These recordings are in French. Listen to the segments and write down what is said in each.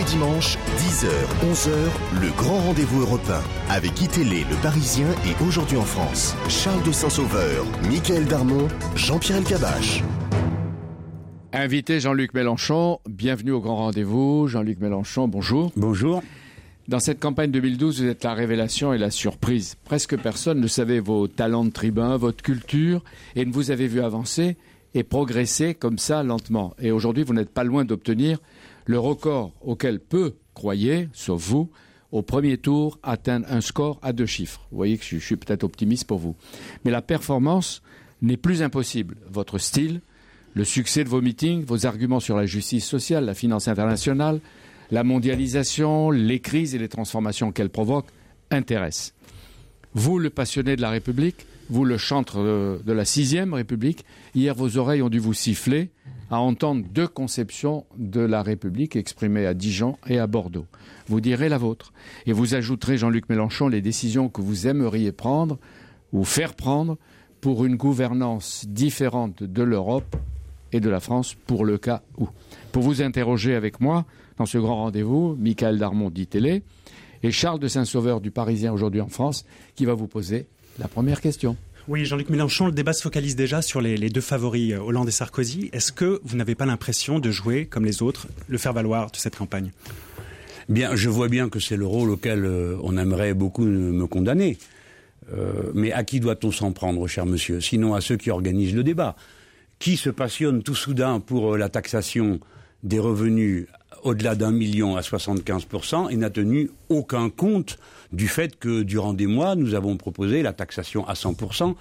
les dimanches, 10h, 11h, le grand rendez-vous européen. Avec Itélé, le Parisien et Aujourd'hui en France. Charles de Saint-Sauveur, Michael Darmon, Jean-Pierre Elkabach. Invité Jean-Luc Mélenchon, bienvenue au grand rendez-vous. Jean-Luc Mélenchon, bonjour. Bonjour. Dans cette campagne 2012, vous êtes la révélation et la surprise. Presque personne ne savait vos talents de tribun, votre culture, et ne vous avez vu avancer et progresser comme ça lentement. Et aujourd'hui, vous n'êtes pas loin d'obtenir le record auquel peu croyaient, sauf vous, au premier tour, atteindre un score à deux chiffres. Vous voyez que je suis peut-être optimiste pour vous. Mais la performance n'est plus impossible. Votre style, le succès de vos meetings, vos arguments sur la justice sociale, la finance internationale, la mondialisation, les crises et les transformations qu'elle provoque intéressent. Vous, le passionné de la République, vous, le chantre de, la sixième République, hier vos oreilles ont dû vous siffler à entendre deux conceptions de la République exprimées à Dijon et à Bordeaux. Vous direz la vôtre. Et vous ajouterez, Jean-Luc Mélenchon, les décisions que vous aimeriez prendre ou faire prendre pour une gouvernance différente de l'Europe et de la France pour le cas où. Pour vous interroger avec moi dans ce grand rendez-vous, Michael Darmon dit télé et Charles de Saint-Sauveur du Parisien aujourd'hui en France qui va vous poser la première question. Oui, Jean-Luc Mélenchon, le débat se focalise déjà sur les, deux favoris, euh, Hollande et Sarkozy. Est-ce que vous n'avez pas l'impression de jouer, comme les autres, le faire-valoir de cette campagne? Bien, je vois bien que c'est le rôle auquel euh, on aimerait beaucoup me condamner. Euh, mais à qui doit-on s'en prendre, cher monsieur? Sinon à ceux qui organisent le débat. Qui se passionne tout soudain pour la taxation des revenus au-delà d'un million à 75% et n'a tenu aucun compte du fait que durant des mois, nous avons proposé la taxation à 100%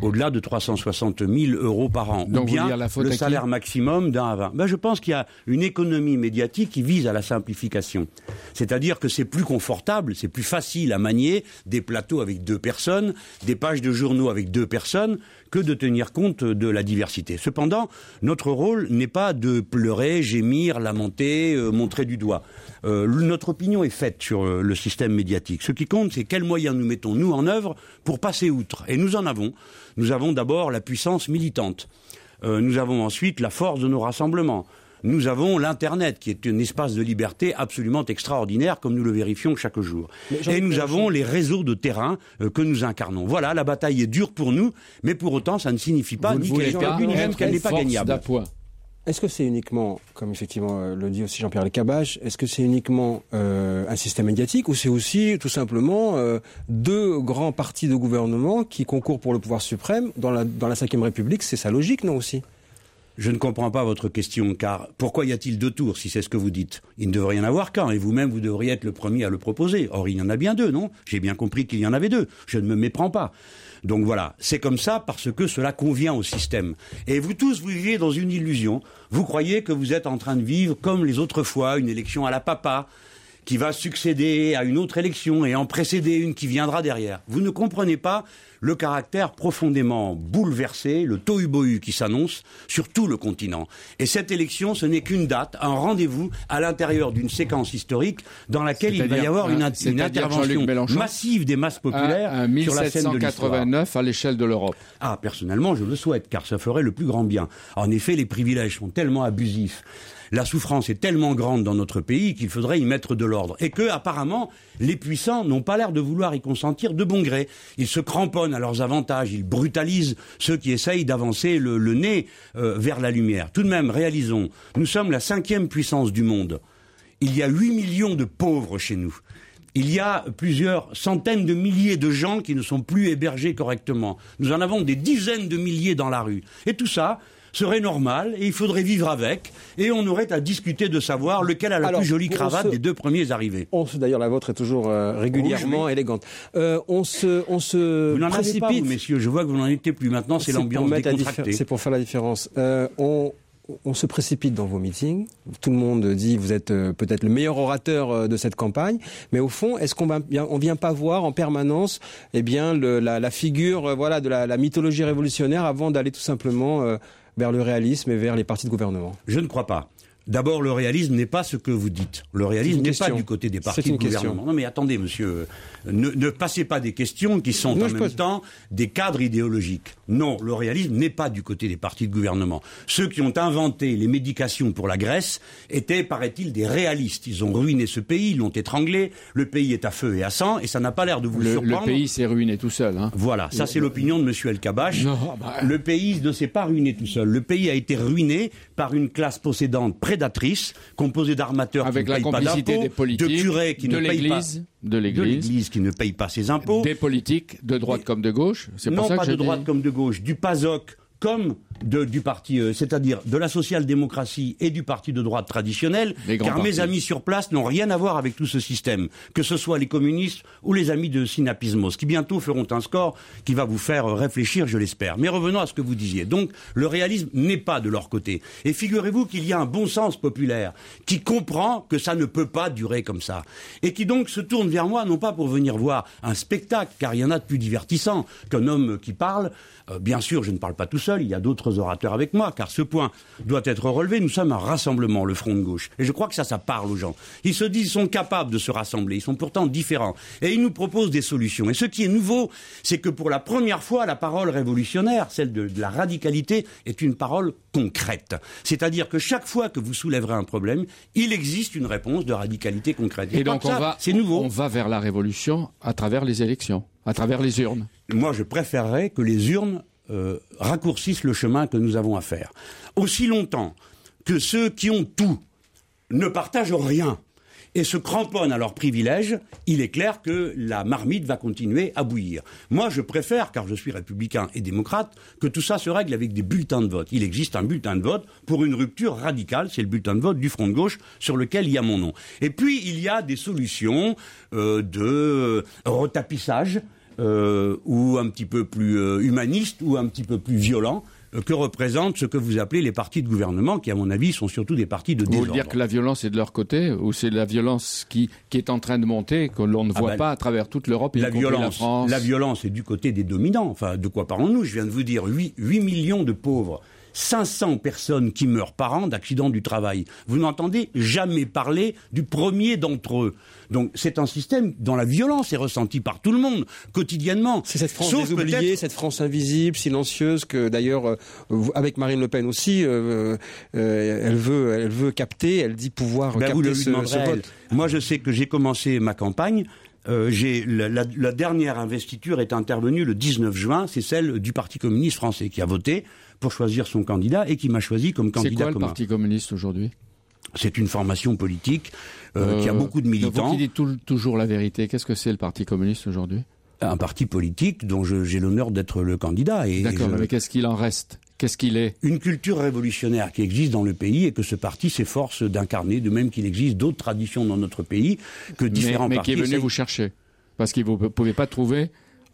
au-delà de 360 000 euros par an. Donc ou bien le salaire maximum d'un à 20. Ben, je pense qu'il y a une économie médiatique qui vise à la simplification. C'est-à-dire que c'est plus confortable, c'est plus facile à manier des plateaux avec deux personnes, des pages de journaux avec deux personnes, que de tenir compte de la diversité. Cependant, notre rôle n'est pas de pleurer, gémir, lamenter, euh, montrer du doigt. Euh, notre opinion est faite sur euh, le système médiatique. Ce qui compte, c'est quels moyens nous mettons, nous, en œuvre pour passer outre. Et nous en avons. Nous avons d'abord la puissance militante. nous avons ensuite la force de nos rassemblements nous avons l'Internet, qui est un espace de liberté absolument extraordinaire, comme nous le vérifions chaque jour. Et nous avons les réseaux de terrain euh, que nous incarnons. Voilà, la bataille est dure pour nous, mais pour autant, ça ne signifie pas ni qu'elle est perdue, ni même qu'elle n'est pas gagnable. Est-ce que c'est uniquement, comme effectivement euh, le dit aussi Jean-Pierre Lecabache, est-ce que c'est uniquement euh, un système médiatique ou c'est aussi tout simplement deux grands partis de gouvernement qui concourent pour le pouvoir suprême dans la, dans Ve République? C'est sa logique, non aussi? Je ne comprends pas votre question, car pourquoi y a-t-il deux tours, si c'est ce que vous dites? Il ne devrait y en avoir qu'un, et vous-même, vous devriez être le premier à le proposer. Or, il y en a bien deux, non? J'ai bien compris qu'il y en avait deux. Je ne me méprends pas. Donc voilà, c'est comme ça parce que cela convient au système. Et vous tous, vous vivez dans une illusion. Vous croyez que vous êtes en train de vivre comme les autres fois, une élection à la papa, qui va succéder à une autre élection et en précéder une qui viendra derrière. Vous ne comprenez pas le caractère profondément bouleversé, le tohu-bohu qui s'annonce sur tout le continent. Et cette élection, ce n'est qu'une date, un rendez-vous à l'intérieur d'une séquence historique dans laquelle il va y avoir une, intervention massive des masses populaires sur la scène de à l'échelle de l'Europe. Ah, personnellement, je le souhaite, car ça ferait le plus grand bien. En effet, les privilèges sont tellement abusifs la souffrance est tellement grande dans notre pays qu'il faudrait y mettre de l'ordre. Et que, apparemment, les puissants n'ont pas l'air de vouloir y consentir de bon gré. Ils se cramponnent à leurs avantages, ils brutalisent ceux qui essayent d'avancer le, nez euh, vers la lumière. Tout de même, réalisons, nous sommes la cinquième puissance du monde. Il y a 8 millions de pauvres chez nous. Il y a plusieurs centaines de milliers de gens qui ne sont plus hébergés correctement. Nous en avons des dizaines de milliers dans la rue. Et tout ça, serait normal et il faudrait vivre avec et on aurait à discuter de savoir lequel a la plus jolie cravate des deux premiers arrivés. On d'ailleurs la vôtre est toujours euh, régulièrement élégante. Euh, on se on se vous n'en avez pas vous, messieurs, je vois que vous n'en étiez plus maintenant, c'est l'ambiance décontractée. C'est pour faire la différence. Euh, on on se précipite dans vos meetings. Tout le monde dit vous êtes euh, peut-être le meilleur orateur euh, de cette campagne, mais au fond, est-ce qu'on ne vient pas voir en permanence, eh bien, la, figure, euh, voilà, de la, mythologie révolutionnaire avant d'aller tout simplement vers le réalisme et vers les partis de gouvernement Je ne crois pas. D'abord, le réalisme n'est pas ce que vous dites. Le réalisme n'est pas du côté des partis de gouvernement. Non, mais attendez, monsieur, ne, ne, passez pas des questions qui sont en même temps des cadres idéologiques. Non, le réalisme n'est pas du côté des partis de gouvernement. Ceux qui ont inventé les médications pour la Grèce étaient, paraît-il, des réalistes. Ils ont ruiné ce pays, ils l'ont étranglé. Le pays est à feu et à sang, et ça n'a pas l'air de vous le, surprendre. Le pays s'est ruiné tout seul. Hein. Voilà, ça c'est l'opinion de monsieur El Kabash. Bah... Le pays ne s'est pas ruiné tout seul. Le pays a été ruiné par une classe possédante prédatrice, composée d'armateurs Avec qui la ne payent pas complicité des politiques, de curés qui de ne payent pas de l'Église, qui ne paye pas ses impôts. des politiques de droite comme de gauche. C'est non ça pas de droite comme de gauche, du PASOK comme de- du parti, euh, c'est-à-dire de la social-démocratie et du parti de droite traditionnel, car mes amis sur place n'ont rien à voir avec tout ce système, que ce soit les communistes ou les amis de Synapismos, qui bientôt feront un score qui va vous faire euh, réfléchir, je l'espère. Mais revenons à ce que vous disiez. Donc, le réalisme n'est pas de leur côté. Et figurez-vous qu'il y a un bon sens populaire qui comprend que ça ne peut pas durer comme ça. Et qui donc se tourne vers moi, non pas pour venir voir un spectacle, car il y en a de plus divertissant qu'un homme qui parle. Euh, bien sûr, je ne parle pas tout seul, il y a d'autres orateurs avec moi, car ce point doit être relevé. Nous sommes un rassemblement, le Front de gauche. Et je crois que ça, ça parle aux gens. Ils se disent, ils sont capables de se rassembler, ils sont pourtant différents. Et ils nous proposent des solutions. Et ce qui est nouveau, c'est que pour la première fois, la parole révolutionnaire, celle de, de la radicalité, est une parole concrète. C'est-à-dire que chaque fois que vous soulèverez un problème, il existe une réponse de radicalité concrète. Et crois donc on va, c'est nouveau. on va vers la révolution à travers les élections, à travers les urnes. Moi, je préférerais que les urnes euh, raccourcissent le chemin que nous avons à faire. Aussi longtemps que ceux qui ont tout ne partagent rien et se cramponnent à leurs privilèges, il est clair que la marmite va continuer à bouillir. Moi, je préfère, car je suis républicain et démocrate, que tout ça se règle avec des bulletins de vote. Il existe un bulletin de vote pour une rupture radicale, c'est le bulletin de vote du Front de gauche sur lequel il y a mon nom. Et puis, il y a des solutions euh, de retapissage, euh, ou un petit peu plus euh, humaniste ou un petit peu plus violent euh, que représentent ce que vous appelez les partis de gouvernement, qui à mon avis sont surtout des partis de Vous voulez désordre. dire que la violence est de leur côté ou c'est la violence qui, qui est en train de monter, que l'on ne Ah voit ben, pas à travers toute l'Europe et la violence, France? la violence est du côté des dominants. Enfin, de quoi parlons-nous? Je viens de vous dire 8, 8 millions de pauvres. 500 personnes qui meurent par an d'accidents du travail. Vous n'entendez jamais parler du premier d'entre eux. Donc c'est un système dont la violence est ressentie par tout le monde, quotidiennement. C'est cette France Sauf des oubliés, peut-être- cette France invisible, silencieuse, que d'ailleurs, euh, avec Marine Le Pen aussi, euh, euh, elle, veut, elle veut capter, elle dit pouvoir Ben, vous capter le ce, vote. Moi, je sais que j'ai commencé ma campagne. euh, j'ai la, la- la dernière investiture est intervenue le 19 juin. C'est celle du Parti communiste français qui a voté pour choisir son candidat et qui m'a choisi comme C'est candidat quoi le commun. Parti communiste aujourd'hui? C'est une formation politique euh, qui a Euh, beaucoup de Vous militants. qui dites tout- toujours la vérité, qu'est-ce que c'est le Parti communiste aujourd'hui? Un parti politique dont j'ai l'honneur d'être le candidat. D'accord, je- mais qu'est-ce qu'il en reste? Qu'est-ce qu'il est? Une culture révolutionnaire qui existe dans le pays et que ce parti s'efforce d'incarner, de même qu'il existe d'autres traditions dans notre pays que mais, différents mais partis. qui est venu vous chercher? Parce que vous ne pouvez pas trouver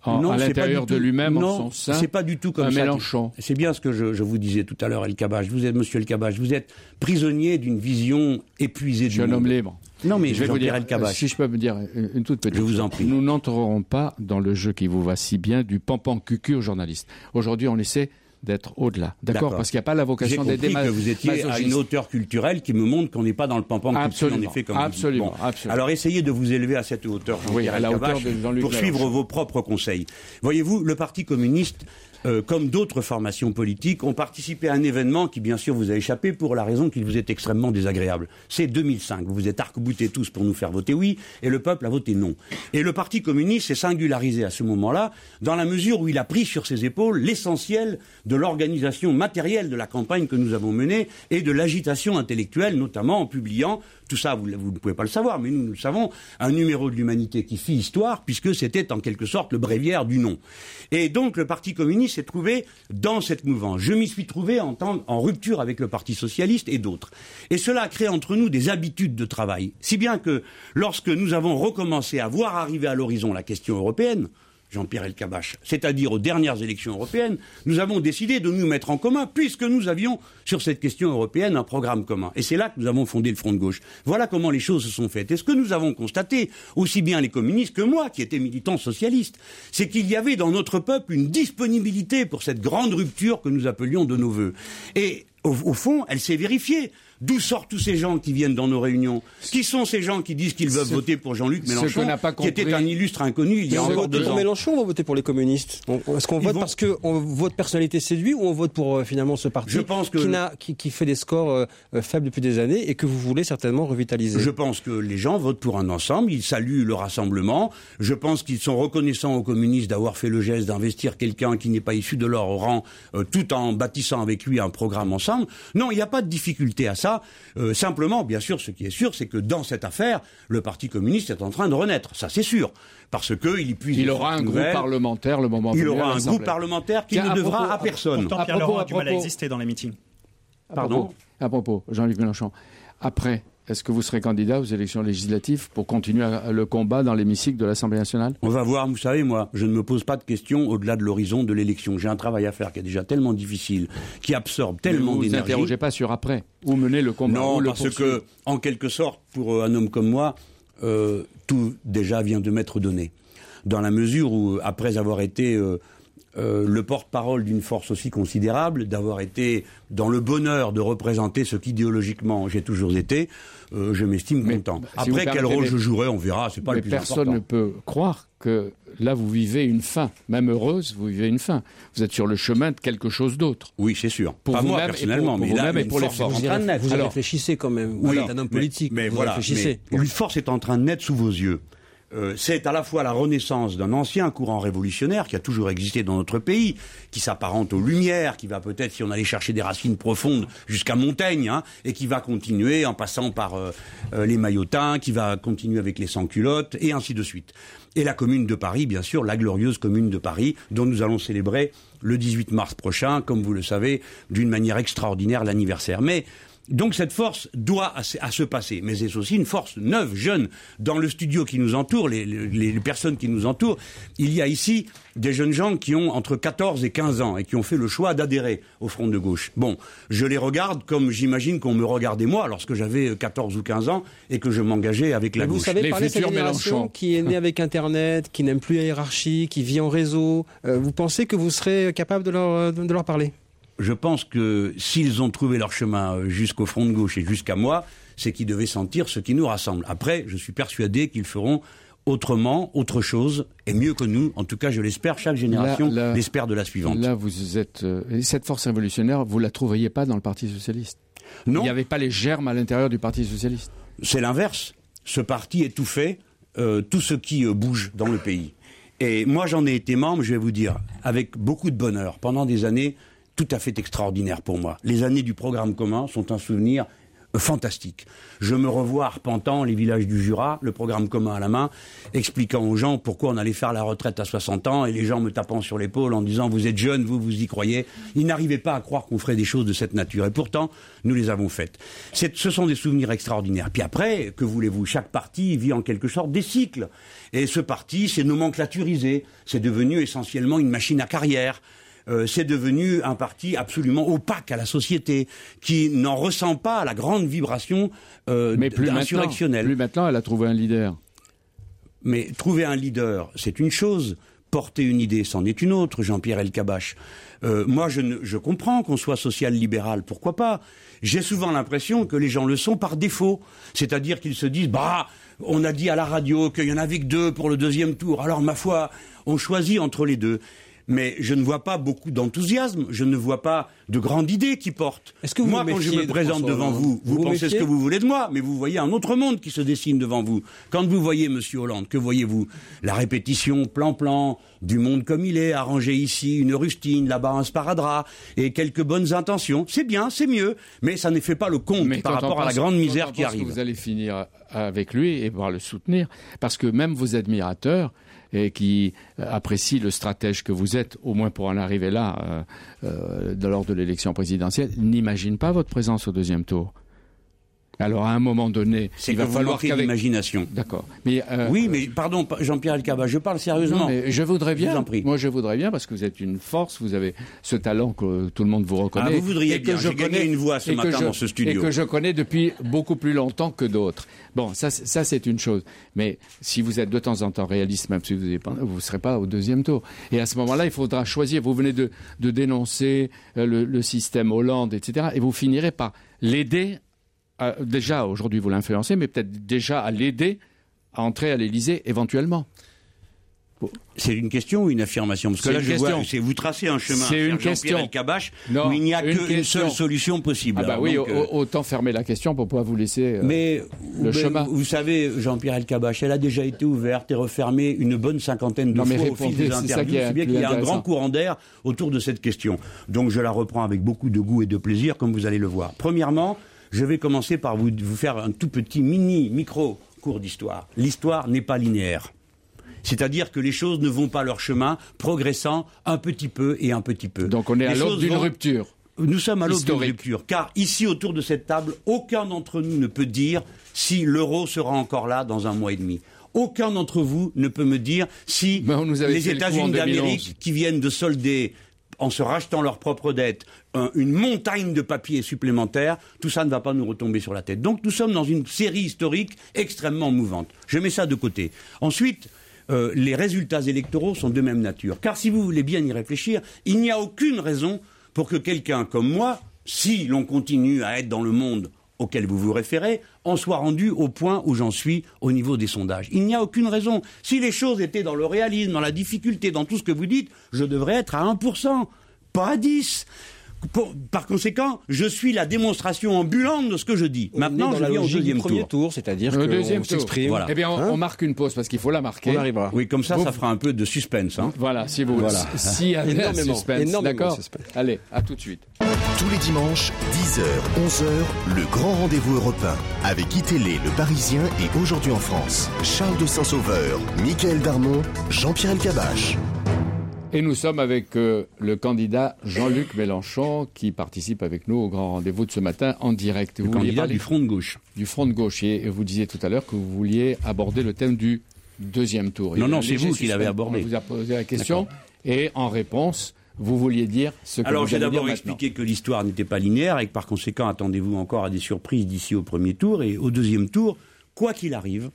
en- Non, à c'est pas l'intérieur de lui-même, en non, son sein, c'est pas du tout comme un ça. Mélenchon. C'est bien ce que je, je vous disais tout à l'heure, El Kabach. Vous êtes, Monsieur El Kabach, vous êtes prisonnier d'une vision épuisée Je du monde. homme libre. Non, mais je vais vous dire, El si je peux me dire une, une toute petite Je vous en prie. Nous n'entrerons pas dans le jeu qui vous va si bien du pampan cucu aux journalistes. Aujourd'hui, on essaie d'être au-delà. D'accord. Parce qu'il n'y a pas la vocation d'aider ma- que vous étiez à une hauteur culturelle qui me montre qu'on n'est pas dans le pampan culturel, en Absolument, effet, comme vous dites. absolument, Bon. absolument. Alors essayez de vous élever à cette hauteur, Oui, à la hauteur de pour suivre vos propres conseils. Voyez-vous, le Parti communiste, euh, comme d'autres formations politiques, ont participé à un événement qui, bien sûr, vous a échappé pour la raison qu'il vous est extrêmement désagréable. C'est 2005. Vous vous êtes arc-boutés tous pour nous faire voter oui, et le peuple a voté non. Et le Parti communiste s'est singularisé à ce moment-là, dans la mesure où il a pris sur ses épaules l'essentiel de l'organisation matérielle de la campagne que nous avons menée et de l'agitation intellectuelle, notamment en publiant, tout ça vous, ne pouvez pas le savoir, mais nous, nous le savons, un numéro de l'humanité qui fit histoire, puisque c'était en quelque sorte le bréviaire du nom. Et donc le Parti communiste s'est trouvé dans cette mouvance. Je m'y suis trouvé en, rupture avec le Parti socialiste et d'autres. Et cela a créé entre nous des habitudes de travail. Si bien que lorsque nous avons recommencé à voir arriver à l'horizon la question européenne, Jean-Pierre Elkabach, c'est-à-dire aux dernières élections européennes, nous avons décidé de nous mettre en commun, puisque nous avions sur cette question européenne un programme commun. Et c'est là que nous avons fondé le Front de gauche. Voilà comment les choses se sont faites. Et ce que nous avons constaté, aussi bien les communistes que moi, qui étais militant socialiste, c'est qu'il y avait dans notre peuple une disponibilité pour cette grande rupture que nous appelions de nos voeux. Et au, au fond, elle s'est vérifiée. D'où sortent tous ces gens qui viennent dans nos réunions Qui sont ces gens qui disent qu'ils veulent voter pour Jean-Luc Mélenchon, qu'on pas qui était un illustre inconnu il y a encore deux pour ans Mélenchon on va voter pour les communistes? Est-ce qu'on vote vont- parce que on, votre personnalité séduit ou on vote pour euh, finalement ce parti Je pense que- qui, n'a- qui, qui fait des scores euh, euh, faibles depuis des années et que vous voulez certainement revitaliser? Je pense que les gens votent pour un ensemble, ils saluent le rassemblement. Je pense qu'ils sont reconnaissants aux communistes d'avoir fait le geste d'investir quelqu'un qui n'est pas issu de leur rang, euh, tout en bâtissant avec lui un programme ensemble. Non, il n'y a pas de difficulté à ça. Euh, simplement, bien sûr, ce qui est sûr, c'est que dans cette affaire, le Parti communiste est en train de renaître. Ça, c'est sûr. Parce qu'il puise Il aura un groupe parlementaire le moment Il aura un groupe parlementaire qui Tiens, ne à devra propos- à personne. Pourtant, À Pierre propos- Laurent a du mal à exister dans les meetings. À Pardon propos- À propos, Jean-Luc Mélenchon, après, est-ce que vous serez candidat aux élections législatives pour continuer le combat dans l'hémicycle de l'Assemblée nationale? On va voir, vous savez, moi, je ne me pose pas de questions au-delà de l'horizon de l'élection. J'ai un travail à faire qui est déjà tellement difficile, qui absorbe tellement Ne vous d'énergie. interrogez pas sur après. Où mener le combat Non, le parce poursuivre? que, en quelque sorte, pour euh, un homme comme moi, euh, tout déjà vient de m'être donné. Dans la mesure où, après avoir été euh, euh, le porte-parole d'une force aussi considérable, d'avoir été dans le bonheur de représenter ce qu'idéologiquement j'ai toujours été, euh, je m'estime Mais, content. si vous Après, quel permettez, rôle mais- je jouerai, on verra, c'est pas Mais le plus personne important. ne peut croire que là vous vivez une fin, même heureuse, vous vivez une fin. Vous êtes sur le chemin de quelque chose d'autre. Oui, c'est sûr. Pour pas moi personnellement, pour- pour mais là, et pour les forces. Vous y, vous y réfléchissez quand même. Vous Oui, êtes un homme mais- politique. Mais, vous voilà, réfléchissez. mais une force est en train de naître sous vos yeux. Euh, c'est à la fois la renaissance d'un ancien courant révolutionnaire qui a toujours existé dans notre pays, qui s'apparente aux Lumières, qui va peut-être, si on allait chercher des racines profondes, jusqu'à Montaigne, hein, et qui va continuer en passant par euh, euh, les maillotins, qui va continuer avec les sans-culottes, et ainsi de suite. Et la commune de Paris, bien sûr, la glorieuse commune de Paris, dont nous allons célébrer le 18 mars prochain, comme vous le savez, d'une manière extraordinaire l'anniversaire. Mais donc cette force doit à, se- à se passer, mais c'est aussi une force neuve, jeune. Dans le studio qui nous entoure, les, les- les personnes qui nous entourent, il y a ici des jeunes gens qui ont entre 14 et 15 ans et qui ont fait le choix d'adhérer au Front de gauche. Bon, je les regarde comme j'imagine qu'on me regardait moi lorsque j'avais 14 ou 15 ans et que je m'engageais avec la Mais vous gauche. savez Les parler de cette futurs génération Mélenchon. qui est née avec Internet, qui n'aime plus la hiérarchie, qui vit en réseau. Euh, vous pensez que vous serez capable de leur, de leur parler? Je pense que s'ils ont trouvé leur chemin euh, jusqu'au front de gauche et jusqu'à moi, c'est qu'ils devaient sentir ce qui nous rassemble. Après, je suis persuadé qu'ils feront autrement, autre chose, et mieux que nous. En tout cas, je l'espère. Chaque génération l'espère de la suivante. Là, vous êtes euh, et cette force révolutionnaire, vous la trouveriez pas dans le Parti socialiste? non, Il n'y avait pas les germes à l'intérieur du Parti socialiste? c'est l'inverse. Ce parti étouffait euh, tout ce qui euh, bouge dans le pays. Et moi, j'en ai été membre, je vais vous dire, avec beaucoup de bonheur, pendant des années tout à fait extraordinaires pour moi. Les années du programme commun sont un souvenir euh, fantastique. Je me revois arpentant les villages du Jura, le programme commun à la main, expliquant aux gens pourquoi on allait faire la retraite à 60 ans, et les gens me tapant sur l'épaule en disant vous êtes jeunes, vous vous y croyez. Ils n'arrivaient pas à croire qu'on ferait des choses de cette nature, et pourtant nous les avons faites. Ce sont des souvenirs extraordinaires. Puis après, que voulez-vous Chaque parti vit en quelque sorte des cycles, et ce parti s'est nomenclaturisé, c'est devenu essentiellement une machine à carrière. Euh, c'est devenu un parti absolument opaque à la société, qui n'en ressent pas la grande vibration euh, Mais plus maintenant, insurrectionnelle. plus maintenant, elle a trouvé un leader. Mais trouver un leader, c'est une chose. Porter une idée, c'en est une autre, Jean-Pierre Elkabach. Euh, moi, je, ne- je comprends qu'on soit social-libéral, pourquoi pas J'ai souvent l'impression que les gens le sont par défaut. C'est-à-dire qu'ils se disent, bah, on a dit à la radio qu'il y en avait que deux pour le deuxième tour, alors ma foi, on choisit entre les deux. Mais je ne vois pas beaucoup d'enthousiasme, je ne vois pas de grandes idées qui portent. Est-ce que vous moi, vous quand je me de présente François devant vous, vous, pensez ce que vous voulez de moi, mais vous voyez un autre monde qui se dessine devant vous. Quand vous voyez Monsieur Hollande, que voyez-vous? La répétition plan-plan du monde comme il est, arrangé ici, une rustine, là-bas un sparadrap, et quelques bonnes intentions. C'est bien, c'est mieux, mais ça ne fait pas le compte Mais par rapport à la grande misère qui pense que arrive. Vous allez finir avec lui et pouvoir le soutenir, parce que même vos admirateurs et qui euh, apprécient le stratège que vous êtes, au moins pour en arriver là, euh, euh, lors de l'élection présidentielle, n'imaginent pas votre présence au deuxième tour. Alors à un moment donné, il va vous falloir qu'avec... d'imagination. D'accord. Mais euh, Oui, mais pardon, Jean-Pierre Elkabach, je parle sérieusement. Non, mais je voudrais Je vous bien. en prie. Moi, je voudrais bien parce que vous êtes une force, vous avez ce talent que tout le monde vous reconnaît. Ah, vous voudriez et que bien. je connais- une voix ce matin je- dans ce studio. Et que je connais depuis beaucoup plus longtemps que d'autres. Bon, ça, ça c'est une chose. Mais si vous êtes de temps en temps réaliste, même si vous ne serez pas au deuxième tour. Et à ce moment-là, il faudra choisir. Vous venez de, de dénoncer euh, le, le système Hollande, etc. Et vous finirez par l'aider à- déjà aujourd'hui vous l'influencez, mais peut-être déjà à l'aider à entrer à l'Élysée éventuellement. C'est une question ou une affirmation Parce que là, je vois, question. c'est vous tracez un chemin. C'est une Jean-Pierre question. Non, où il n'y a une qu'une seule solution possible. Ah bah Alors, oui, donc, euh, autant fermer la question pour pouvoir vous laisser. euh, Mais, le mais chemin. Vous savez, Jean-Pierre Elkabbach, elle a déjà été ouverte et refermée une bonne cinquantaine de Non, mais fois au fil répondez, des interviews. C'est bien qu'il y a un grand courant d'air autour de cette question. Donc je la reprends avec beaucoup de goût et de plaisir, comme vous allez le voir. Premièrement, je vais commencer par vous, vous faire un tout petit mini, micro cours d'histoire. L'histoire n'est pas linéaire. C'est-à-dire que les choses ne vont pas leur chemin, progressant un petit peu et un petit peu. Donc on est à l'aube d'une vont- rupture. nous sommes à l'aube d'une rupture, car ici autour de cette table, aucun d'entre nous ne peut dire si l'euro sera encore là dans un mois et demi. Aucun d'entre vous ne peut me dire si nous les États-Unis 2011. d'Amérique, qui viennent de solder en se rachetant leurs propres dettes, un- une montagne de papiers supplémentaires, tout ça ne va pas nous retomber sur la tête. Donc nous sommes dans une série historique extrêmement mouvante. Je mets ça de côté. Ensuite, euh, les résultats électoraux sont de même nature. Car si vous voulez bien y réfléchir, il n'y a aucune raison pour que quelqu'un comme moi, si l'on continue à être dans le monde auquel vous vous référez, en soit rendu au point où j'en suis au niveau des sondages. Il n'y a aucune raison. Si les choses étaient dans le réalisme, dans la difficulté, dans tout ce que vous dites, je devrais être à 1%, pas à 10%. Pour- par conséquent, je suis la démonstration ambulante de ce que je dis. On Maintenant, je la viens au deuxième premier tour. tour, c'est-à-dire Le qu'on deuxième tour. s'exprime. Voilà. Eh bien, on, Hein on marque une pause parce qu'il faut la marquer. On arrivera. Oui, comme ça, Vous- ça fera un peu de suspense. Hein. Voilà, si vous Voilà. S'il y Énormément, suspense, énormément d'accord. Allez, à tout de suite. Tous les dimanches, 10h, 11h, le grand rendez-vous européen avec Itélé, le Parisien et aujourd'hui en France. Charles de Saint-Sauveur, Michael Darmon, Jean-Pierre Elkabbach. Et nous sommes avec euh, le candidat Jean-Luc Mélenchon qui participe avec nous au grand rendez-vous de ce matin en direct. Le Vous candidat du Front de gauche. du front de gauche et vous disiez tout à l'heure que vous vouliez aborder le thème du deuxième tour. Non, non, c'est vous qui l'avez abordé. On vous a posé la question et en réponse, vous vouliez dire ce que Alors, vous j'ai d'abord expliqué que l'histoire n'était pas linéaire et que par conséquent, attendez-vous encore à des surprises d'ici au premier tour. Et au deuxième tour, quoi qu'il arrive,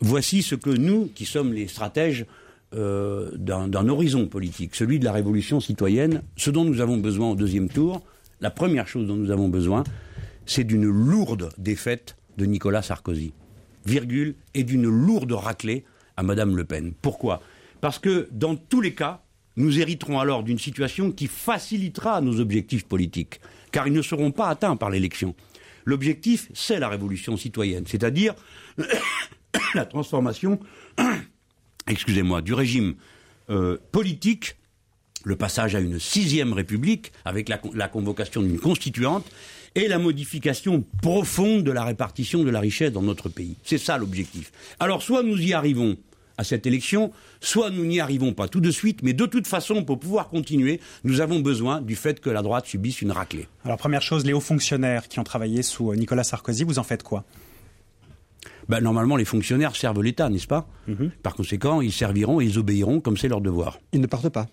voici ce que nous, qui sommes les stratèges euh, d'un horizon politique, celui de la révolution citoyenne, ce dont nous avons besoin au deuxième tour, la première chose dont nous avons besoin, c'est d'une lourde défaite de Nicolas Sarkozy, virgule, et d'une lourde raclée à Madame Le Pen. Pourquoi? Parce que dans tous les cas, nous hériterons alors d'une situation qui facilitera nos objectifs politiques, car ils ne seront pas atteints par l'élection. L'objectif, c'est la révolution citoyenne, c'est-à-dire la transformation, excusez-moi, du régime euh, politique, le passage à une sixième république avec la, la convocation d'une constituante et la modification profonde de la répartition de la richesse dans notre pays. C'est ça l'objectif. Alors soit nous y arrivons à cette élection, soit nous n'y arrivons pas tout de suite, mais de toute façon, pour pouvoir continuer, nous avons besoin du fait que la droite subisse une raclée. Alors première chose, les hauts fonctionnaires qui ont travaillé sous euh, Nicolas Sarkozy, vous en faites quoi? Ben, normalement, les fonctionnaires servent l'État, n'est-ce pas Par conséquent, ils serviront et ils obéiront comme c'est leur devoir. Ils ne partent pas.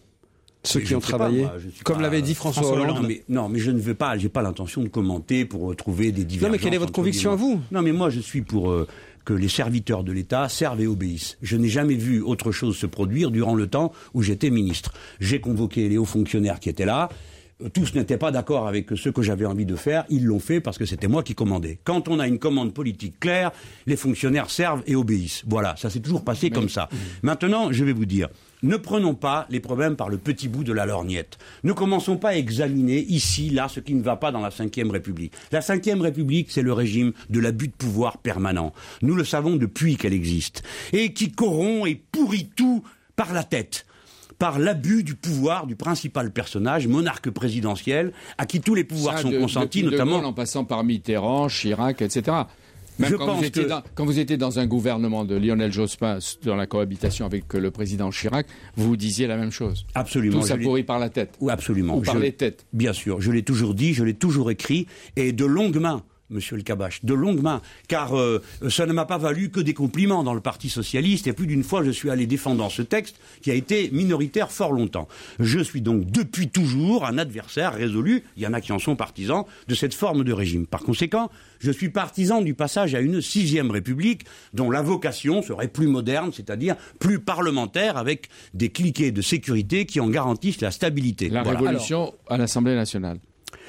Ceux Mais qui ont pas, travaillé, moi, comme l'avait dit François, François Hollande. Non mais, non, mais je ne veux pas, j'ai pas l'intention de commenter pour euh, trouver des divergences. mais quelle est votre conviction à vous? Non, mais moi, je suis pour euh, que les serviteurs de l'État servent et obéissent. Je n'ai jamais vu autre chose se produire durant le temps où j'étais ministre. J'ai convoqué les hauts fonctionnaires qui étaient là. Tous n'étaient pas d'accord avec ce que j'avais envie de faire. Ils l'ont fait parce que c'était moi qui commandais. Quand on a une commande politique claire, les fonctionnaires servent et obéissent. Voilà, ça s'est toujours passé comme ça. Maintenant, je vais vous dire, ne prenons pas les problèmes par le petit bout de la lorgnette. Ne commençons pas à examiner ici, là, ce qui ne va pas dans la Ve République. La Ve République, c'est le régime de l'abus de pouvoir permanent. Nous le savons depuis qu'elle existe. Et qui corrompt et pourrit tout par la tête par l'abus du pouvoir du principal personnage, monarque présidentiel, à qui tous les pouvoirs Ça, sont de- consentis, De notamment... Gaulle, en passant par Mitterrand, Chirac, etc. Même Je quand, pense vous étiez que- dans, quand vous étiez dans un gouvernement de Lionel Jospin, dans la cohabitation avec euh, le président Chirac, vous disiez la même chose. Absolument. Tout ça pourrit par la tête. Oui, absolument. Ou par Je- les têtes. Bien sûr, je l'ai toujours dit, je l'ai toujours écrit, et de longue main. Monsieur le Cabache, de longue main, car euh, ça ne m'a pas valu que des compliments dans le Parti socialiste, et plus d'une fois je suis allé défendant ce texte qui a été minoritaire fort longtemps. Je suis donc depuis toujours un adversaire résolu, il y en a qui en sont partisans, de cette forme de régime. Par conséquent, je suis partisan du passage à une sixième république dont la vocation serait plus moderne, c'est-à-dire plus parlementaire, avec des cliquets de sécurité qui en garantissent la stabilité. La Voilà. révolution à l'Assemblée nationale.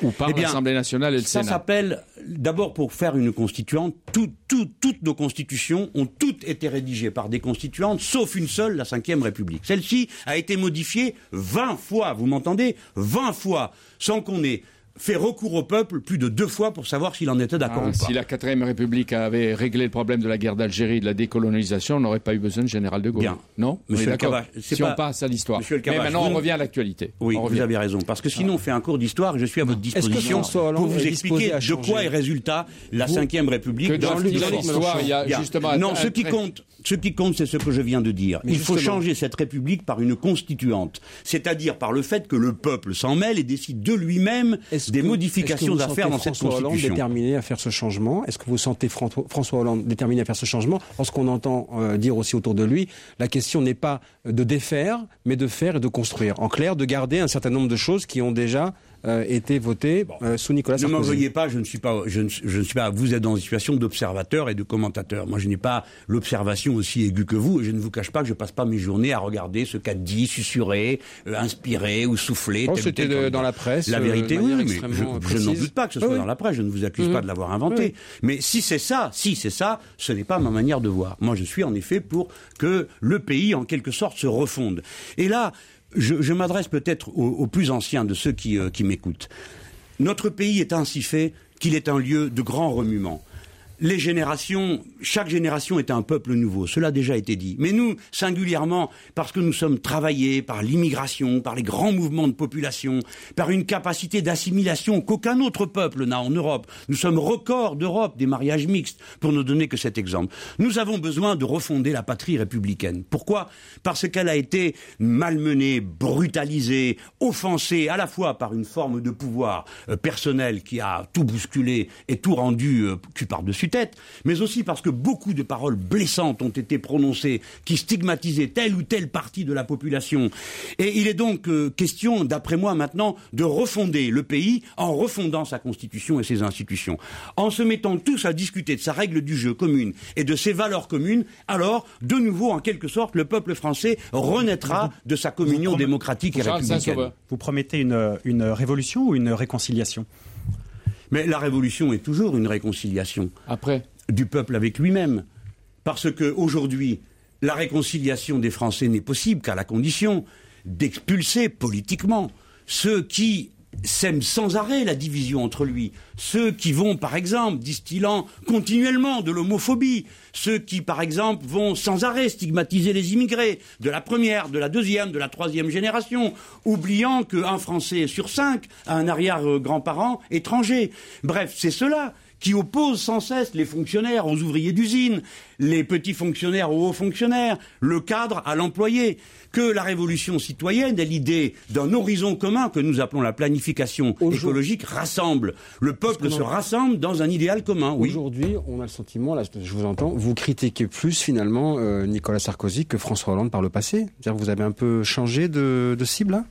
Ou par Eh l'Assemblée nationale et le Ça Sénat s'appelle, d'abord pour faire une constituante, tout- tout- toutes nos constitutions ont toutes été rédigées par des constituantes, sauf une seule, la Ve République. Celle-ci a été modifiée 20 fois, vous m'entendez? 20 fois, sans qu'on ait fait recours au peuple plus de deux fois pour savoir s'il en était d'accord Ah, ou pas. si la quatrième République avait réglé le problème de la guerre d'Algérie, de la décolonisation, on n'aurait pas eu besoin de général de Gaulle. Bien. Non Monsieur le Si pas- on passe à l'histoire. Mais maintenant, on revient à l'actualité. Oui, On vous avez raison. Parce que sinon, on fait un cours d'histoire et je suis à votre disposition pour vous expliquer de quoi est résultat la Vous- Ve République. Que dans l'histoire, il y a Bien. justement... Non, ce qui compte, ce qui compte, c'est ce que je viens de dire. Mais Il faut changer cette République par une constituante, c'est-à-dire par le fait que le peuple s'en mêle et décide de lui-même des que- modifications est-ce que vous à faire sentez dans cette François Hollande constitution. déterminé à faire ce changement? Est-ce que vous sentez François François Hollande déterminé à faire ce changement? Lorsqu'on entend euh, dire aussi autour de lui, la question n'est pas de défaire, mais de faire et de construire. En clair, de garder un certain nombre de choses qui ont déjà euh, été votées euh, sous Nicolas Ne m'en Sarkozy. veuillez pas, je ne suis pas, je ne, je ne suis pas. Vous êtes dans une situation d'observateur et de commentateur. Moi, je n'ai pas l'observation aussi aiguë que vous, et je ne vous cache pas que je passe pas mes journées à regarder ce qu'a dit, susurré, euh, inspiré ou soufflé. Oh, c'était dans la presse, La euh, vérité, oui, mais je, je n'en doute pas que ce soit Oui. dans la presse. Je ne vous accuse Mhm. pas de l'avoir inventé. Oui. Mais si c'est ça, si c'est ça, ce n'est pas ma manière de voir. Moi, je suis en effet pour que le pays, en quelque sorte, se refonde. Et là, je, m'adresse peut-être aux, aux plus anciens de ceux qui, euh, qui m'écoutent. Notre pays est ainsi fait qu'il est un lieu de grand remuement. Les générations, chaque génération est un peuple nouveau, cela a déjà été dit. Mais nous, singulièrement, parce que nous sommes travaillés par l'immigration, par les grands mouvements de population, par une capacité d'assimilation qu'aucun autre peuple n'a en Europe, nous sommes records d'Europe des mariages mixtes, pour ne donner que cet exemple. Nous avons besoin de refonder la patrie républicaine. Pourquoi? Parce qu'elle a été malmenée, brutalisée, offensée à la fois par une forme de pouvoir euh, personnel qui a tout bousculé et tout rendu euh, cul par-dessus tête, mais aussi parce que beaucoup de paroles blessantes ont été prononcées qui stigmatisaient telle ou telle partie de la population. Et il est donc euh, question, d'après moi maintenant, de refonder le pays en refondant sa constitution et ses institutions. En se mettant tous à discuter de sa règle du jeu commune et de ses valeurs communes, alors, de nouveau, en quelque sorte, le peuple français renaîtra de sa communion démocratique et républicaine. Vous promettez une, une révolution ou une réconciliation? Mais la révolution est toujours une réconciliation Après, du peuple avec lui-même. Parce que aujourd'hui, la réconciliation des Français n'est possible qu'à la condition d'expulser politiquement ceux qui sèment sans arrêt la division entre lui, ceux qui vont, par exemple, distillant continuellement de l'homophobie, ceux qui, par exemple, vont sans arrêt stigmatiser les immigrés de la première, de la deuxième, de la troisième génération, oubliant qu'un Français sur cinq a un arrière-grand-parent étranger. Bref, c'est cela qui oppose sans cesse les fonctionnaires aux ouvriers d'usine, les petits fonctionnaires aux hauts fonctionnaires, le cadre à l'employé, que la révolution citoyenne est l'idée d'un horizon commun que nous appelons la planification écologique rassemble. Le peuple se rassemble dans un idéal commun, oui. Aujourd'hui, on a le sentiment, là, je vous entends, vous critiquez plus finalement euh, Nicolas Sarkozy que François Hollande par le passé. C'est-à-dire que vous avez un peu changé de, de cible là?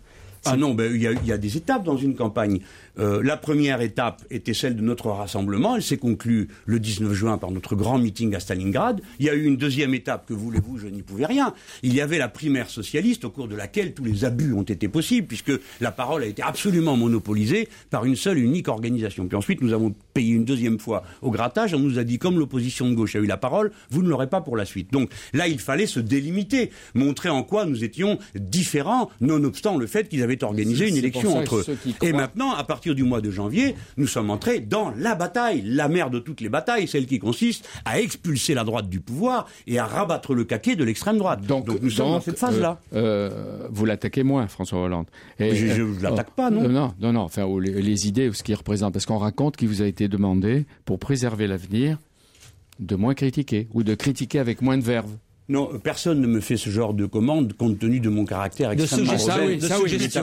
Ah non, ben, il y, a- il y a des étapes dans une campagne. Euh, la première étape était celle de notre rassemblement. Elle s'est conclue le 19 juin par notre grand meeting à Stalingrad. Il y a eu une deuxième étape que voulez-vous, je n'y pouvais rien. Il y avait la primaire socialiste au cours de laquelle tous les abus ont été possibles puisque la parole a été absolument monopolisée par une seule et unique organisation. Puis ensuite, nous avons payé une deuxième fois au grattage. On nous a dit, comme l'opposition de gauche a eu la parole, vous ne l'aurez pas pour la suite. Donc là, il fallait se délimiter, montrer en quoi nous étions différents, nonobstant le fait qu'ils avaient organisé une élection entre eux. Et maintenant, à partir du mois de janvier, nous sommes entrés dans la bataille, la mère de toutes les batailles, celle qui consiste à expulser la droite du pouvoir et à rabattre le caquet de l'extrême droite. donc, nous sommes dans cette phase-là. euh, euh, vous l'attaquez moins, François Hollande. Et, Je- je euh, l'attaque oh, pas, non euh, Non, non, non. Enfin, ou les, les idées ou ce qu'il représente, parce qu'on raconte qu'il vous a été demandé pour préserver l'avenir de moins critiquer ou de critiquer avec moins de verve. Non, personne ne me fait ce genre de commande compte tenu de mon caractère De extrêmement rebelle. oui, suggestion,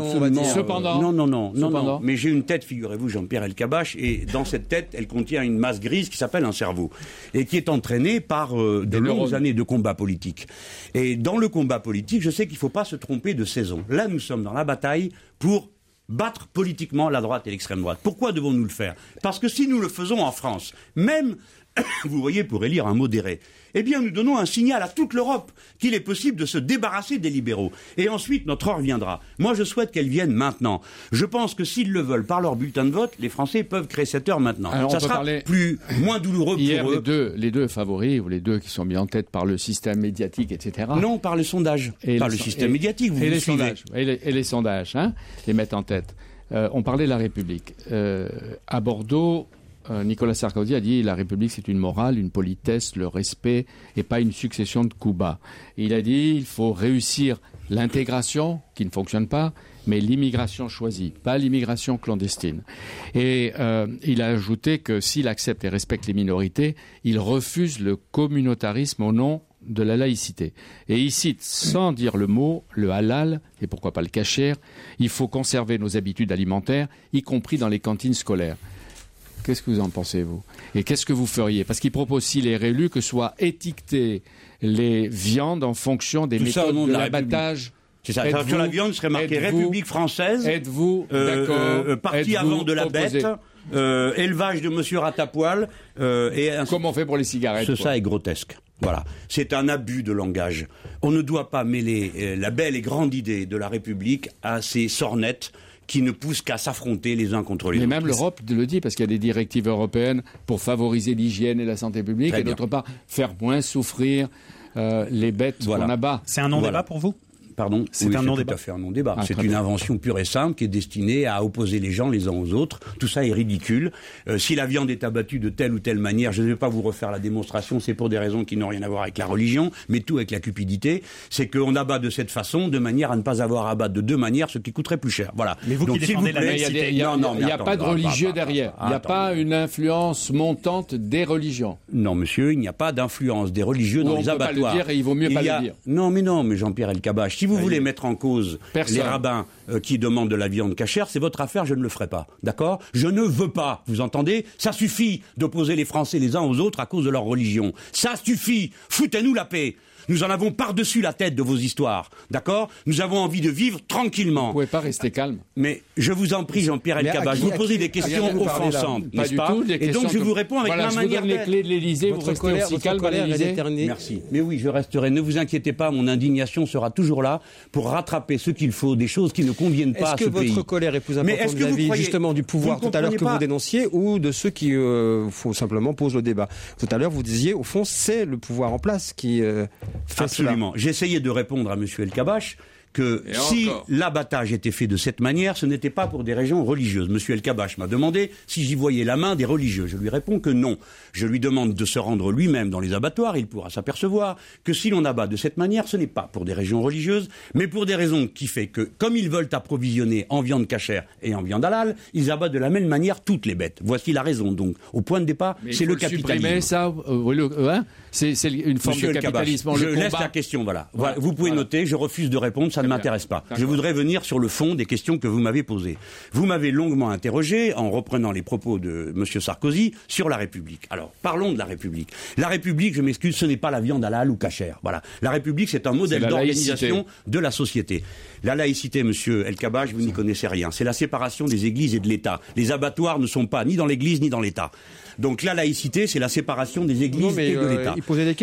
Cependant- non, non, non, non, non. Mais j'ai une tête, figurez-vous, Jean-Pierre Elkabach, et dans cette tête, elle contient une masse grise qui s'appelle un cerveau, et qui est entraînée par euh, de longues années de combat politique. Et dans le combat politique, je sais qu'il ne faut pas se tromper de saison. Là, nous sommes dans la bataille pour battre politiquement la droite et l'extrême droite. Pourquoi devons-nous le faire? Parce que si nous le faisons en France, même vous voyez, pour élire un modéré. Eh bien, nous donnons un signal à toute l'Europe qu'il est possible de se débarrasser des libéraux. Et ensuite, notre heure viendra. Moi, je souhaite qu'elle vienne maintenant. Je pense que s'ils le veulent par leur bulletin de vote, les Français peuvent créer cette heure maintenant. Alors, Ça sera plus, moins douloureux Hier, pour les eux. deux, les deux favoris, ou les deux qui sont mis en tête par le système médiatique, etc. Non, par le sondage, Et par les le système et- médiatique. Vous et vous les suivez. sondages, et les, et les sondages, hein, les mettent en tête. Euh, on parlait de la République. Euh, à Bordeaux, Nicolas Sarkozy a dit la République c'est une morale, une politesse, le respect et pas une succession de coups bas. Il a dit il faut réussir l'intégration qui ne fonctionne pas, mais l'immigration choisie, pas l'immigration clandestine. Et euh, il a ajouté que s'il accepte et respecte les minorités, il refuse le communautarisme au nom de la laïcité. Et il cite, sans dire le mot, le halal, et pourquoi pas le cachère, il faut conserver nos habitudes alimentaires, y compris dans les cantines scolaires. Qu'est-ce que vous en pensez, vous? Et qu'est-ce que vous feriez? Parce qu'il propose, s'il est réélu, que soient étiquetées les viandes en fonction des Tout méthodes de de l'abattage. C'est ça. Sur la viande serait marqué êtes-vous- République française. Êtes-vous euh, euh, parti avant de la bête, euh, élevage de Monsieur Ratapoil, et Comment on fait pour les cigarettes Ce ça est grotesque. Voilà. C'est un abus de langage. On ne doit pas mêler la belle et grande idée de la République à ces sornettes qui ne poussent qu'à s'affronter les uns contre les Mais autres. même l'Europe le dit, parce qu'il y a des directives européennes pour favoriser l'hygiène et la santé publique, Très et d'autre part, faire moins souffrir euh, les bêtes Voilà. qu'on abat. C'est un non-débat Voilà. pour vous? Pardon C'est Oui, un non-débat. tout à fait un non-débat. Ah, c'est une bien. invention pure et simple qui est destinée à opposer les gens les uns aux autres. Tout ça est ridicule. Euh, si la viande est abattue de telle ou telle manière, je ne vais pas vous refaire la démonstration, c'est pour des raisons qui n'ont rien à voir avec la religion, mais tout avec la cupidité. C'est qu'on abat de cette façon, de manière à ne pas avoir à abattre de deux manières, ce qui coûterait plus cher. Voilà. Mais vous qui Donc, défendez vous la plaît, Mais il y a, des- il y a- Non, non, il y a mais pas de religieux derrière. Il n'y a pas une influence montante des religions. Non, monsieur, il n'y a pas d'influence des religieux Ou dans on les peut pas le abattoirs. dire et il vaut mieux pas y le dire. Non, mais non, mais Jean-Pierre Elkabach, si vous voulez mettre en cause Personne. les rabbins euh, qui demandent de la viande cachère, c'est votre affaire, je ne le ferai pas. D'accord? Je ne veux pas, vous entendez? Ça suffit d'opposer les Français les uns aux autres à cause de leur religion. Ça suffit Foutez-nous la paix nous en avons par-dessus la tête de vos histoires, d'accord? Nous avons envie de vivre tranquillement. Vous pouvez pas rester calme. Mais je vous en prie, Jean-Pierre Elkabach, qui- vous posez des questions offensantes, Pas n'est-ce du pas tout. des Et donc je que- vous réponds avec voilà, ma je vous manière donne les clés de l'Élysée. Vous Votre restez colère, aussi votre calme colère, est éternée. Merci. Mais oui, je resterai. Ne vous inquiétez pas, mon indignation sera toujours là pour rattraper ce qu'il faut, des choses qui ne conviennent pas Est-ce à que ce votre pays. colère est plus Mais importante est-ce que vous vis-à-vis croyez- justement du pouvoir tout à l'heure que vous dénonciez ou de ceux qui euh, font simplement posent le débat? Tout à l'heure, vous disiez, au fond, c'est le pouvoir en place qui euh. Absolument. Essayé de répondre à M. El Kabash que Et si l'abattage était fait de cette manière, ce n'était pas pour des raisons religieuses. M. El Kabash m'a demandé si j'y voyais la main des religieux. Je lui réponds que non. Je lui demande de se rendre lui-même dans les abattoirs. Il pourra s'apercevoir que si l'on abat de cette manière, ce n'est pas pour des raisons religieuses, mais pour des raisons qui fait que, comme ils veulent approvisionner en viande cachère et en viande halal, ils abattent de la même manière toutes les bêtes. Voici la raison. Donc, au point de départ, c'est le capitalisme. supprimer, ça, euh, euh, hein c'est une forme Monsieur de capitalisme. Je laisse la question, voilà. Voilà. Voilà, Vous pouvez Voilà. noter, je refuse de répondre, ça ne m'intéresse pas. Je voudrais venir sur le fond des questions que vous m'avez posées. Vous m'avez longuement interrogé, en reprenant les propos de Monsieur Sarkozy, sur la République. Alors, parlons de la République. La République, je m'excuse, ce n'est pas la viande halal ou cachère. Voilà. La République, c'est un modèle la d'organisation de la société. La laïcité, monsieur El Kabbach, vous n'y connaissez rien. C'est la séparation des églises et de l'État. Les abattoirs ne sont pas ni dans l'église ni dans l'État. Donc la laïcité, c'est la séparation des églises Non, et de euh, l'État.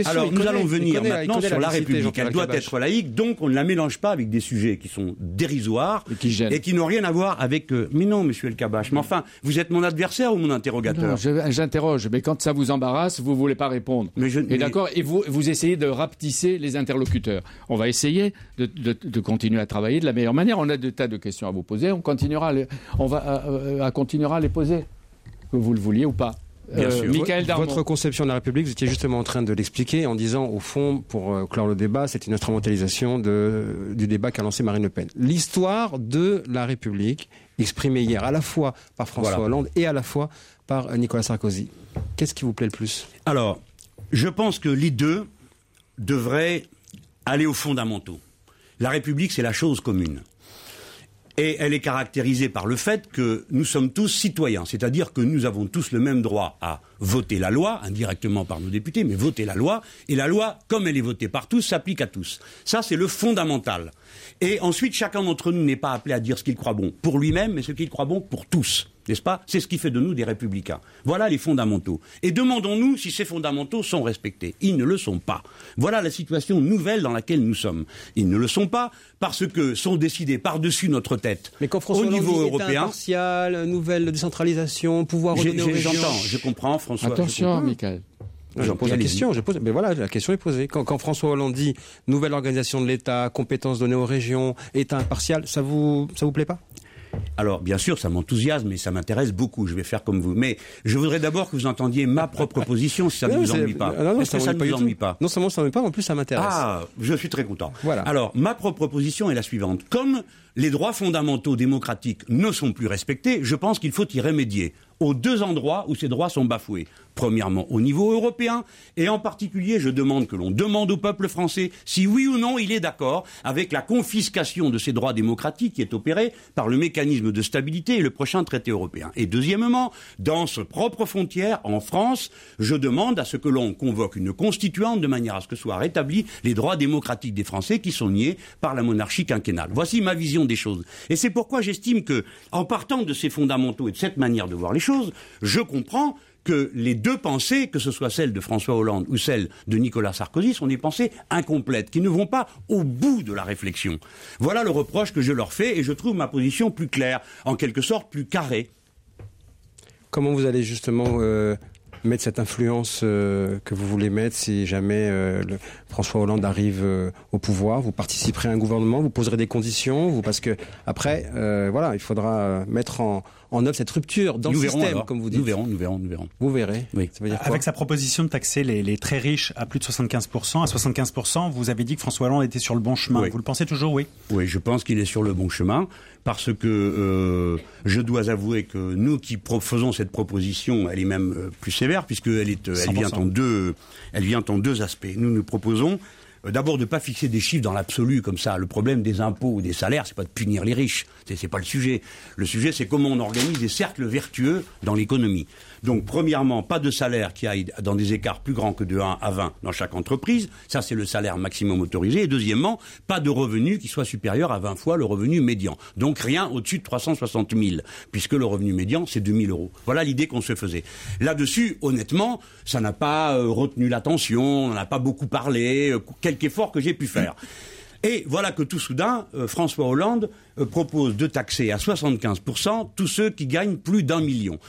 Alors nous connaît, allons venir connaît, maintenant sur la la laïcité, République. Elle doit être laïque, donc on ne la mélange pas avec des sujets qui sont dérisoires Et qui gênent. n'ont rien à voir avec. euh, Mais non, monsieur El Kabbach. Mais enfin, vous êtes mon adversaire ou mon interrogateur j'interroge, mais quand ça vous embarrasse, vous voulez pas répondre. Mais je- et mais- d'accord, et vous, vous essayez de rapetisser les interlocuteurs. On va essayer de, de- de continuer à travailler de la meilleure manière. On a des tas de questions à vous poser. On continuera, à les, on va, euh, continuera à les poser, que vous le vouliez ou pas. Bien sûr. Michael Darmon. Votre conception de la République, vous étiez justement en train de l'expliquer en disant, au fond, pour euh, clore le débat, c'est une instrumentalisation de, du débat qu'a lancé Marine Le Pen. L'histoire de la République, exprimée hier à la fois par François Voilà. Hollande et à la fois par euh, Nicolas Sarkozy. Qu'est-ce qui vous plaît le plus? Alors, je pense que les deux devraient aller aux fondamentaux. La République, c'est la chose commune. Et elle est caractérisée par le fait que nous sommes tous citoyens, c'est-à-dire que nous avons tous le même droit à voter la loi, indirectement par nos députés, mais voter la loi, et la loi, comme elle est votée par tous, s'applique à tous. Ça, c'est le fondamental. Et ensuite, chacun d'entre nous n'est pas appelé à dire ce qu'il croit bon pour lui-même, mais ce qu'il croit bon pour tous. N'est-ce pas? C'est ce qui fait de nous des républicains. Voilà les fondamentaux. Et demandons-nous si ces fondamentaux sont respectés. Ils ne le sont pas. Voilà la situation nouvelle dans laquelle nous sommes. Ils ne le sont pas parce que sont décidés par-dessus notre tête Mais quand François au Hollande niveau dit européen. État impartial, nouvelle décentralisation, pouvoir redonner aux régions. J'entends, je comprends, François. je Attention, comprends. Michael. Non, Je pose la question, je pose, mais voilà, la question est posée. Quand, quand François Hollande dit nouvelle organisation de l'État, compétences données aux régions, État impartial, ça vous, ça vous plaît pas? Alors, bien sûr, ça m'enthousiasme et ça m'intéresse beaucoup. Je vais faire comme vous. Mais je voudrais d'abord que vous entendiez ma propre position, si ça ne vous ennuie pas. non, non, ça ne vous ennuie pas Non seulement ça ne m'ennuie pas, mais en plus ça m'intéresse. Ah, je suis très content. Voilà. Alors, ma propre position est la suivante. Comme les droits fondamentaux démocratiques ne sont plus respectés, je pense qu'il faut y remédier aux deux endroits où ces droits sont bafoués. Premièrement, au niveau européen, et en particulier, je demande que l'on demande au peuple français si oui ou non il est d'accord avec la confiscation de ces droits démocratiques qui est opérée par le mécanisme de stabilité et le prochain traité européen. Et deuxièmement, dans ce propre frontière, en France, je demande à ce que l'on convoque une constituante de manière à ce que soient rétablis les droits démocratiques des Français qui sont niés par la monarchie quinquennale. Voici ma vision des choses. Et c'est pourquoi j'estime que, en partant de ces fondamentaux et de cette manière de voir les choses, je comprends que les deux pensées, que ce soit celle de François Hollande ou celle de Nicolas Sarkozy, sont des pensées incomplètes, qui ne vont pas au bout de la réflexion. Voilà le reproche que je leur fais et je trouve ma position plus claire, en quelque sorte plus carrée. Comment vous allez justement euh, mettre cette influence euh, que vous voulez mettre si jamais euh, le- François Hollande arrive euh, au pouvoir Vous participerez à un gouvernement Vous poserez des conditions vous, Parce que après, euh, voilà, il faudra euh, mettre en, en œuvre cette rupture dans nous le verrons système, alors. comme vous dites. Nous verrons, nous verrons, nous verrons. Vous verrez. Oui. Ça veut dire quoi Avec sa proposition de taxer les, les très riches à plus de 75%, à 75%, vous avez dit que François Hollande était sur le bon chemin. Oui. Vous le pensez toujours, oui? Oui, je pense qu'il est sur le bon chemin parce que euh, je dois avouer que nous qui faisons cette proposition, elle est même plus sévère puisqu'elle est, elle vient 100%. en deux, elle vient en deux aspects. Nous nous proposons euh, D'abord, de ne pas fixer des chiffres dans l'absolu comme ça. Le problème des impôts ou des salaires, c'est pas de punir les riches. C'est, c'est pas le sujet. Le sujet, c'est comment on organise des cercles vertueux dans l'économie. Donc, premièrement, pas de salaire qui aille dans des écarts plus grands que de 1 à 20 dans chaque entreprise. Ça, c'est le salaire maximum autorisé. Et deuxièmement, pas de revenu qui soit supérieur à 20 fois le revenu médian. Donc, rien au-dessus de 360 000, puisque le revenu médian, c'est 2 000 euros. Voilà l'idée qu'on se faisait. Là-dessus, honnêtement, ça n'a pas euh, retenu l'attention, on n'en a pas beaucoup parlé, euh, quelque effort que j'ai pu faire. Et voilà que tout soudain, euh, François Hollande propose de taxer à 75% tous ceux qui gagnent plus d'un million.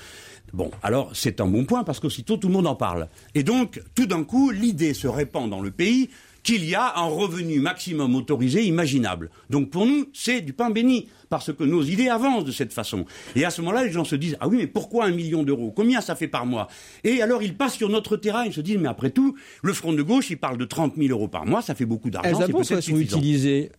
Bon, alors c'est un bon point parce qu'aussitôt tout le monde en parle. Et donc, tout d'un coup, l'idée se répand dans le pays qu'il y a un revenu maximum autorisé imaginable. Donc pour nous, c'est du pain béni, parce que nos idées avancent de cette façon. Et à ce moment-là, les gens se disent, ah oui, mais pourquoi un million d'euros? Combien ça fait par mois? Et alors ils passent sur notre terrain, ils se disent, mais après tout, le Front de gauche, il parle de 30 000 euros par mois, ça fait beaucoup d'argent, Elles avancent ou elles sont utilisées?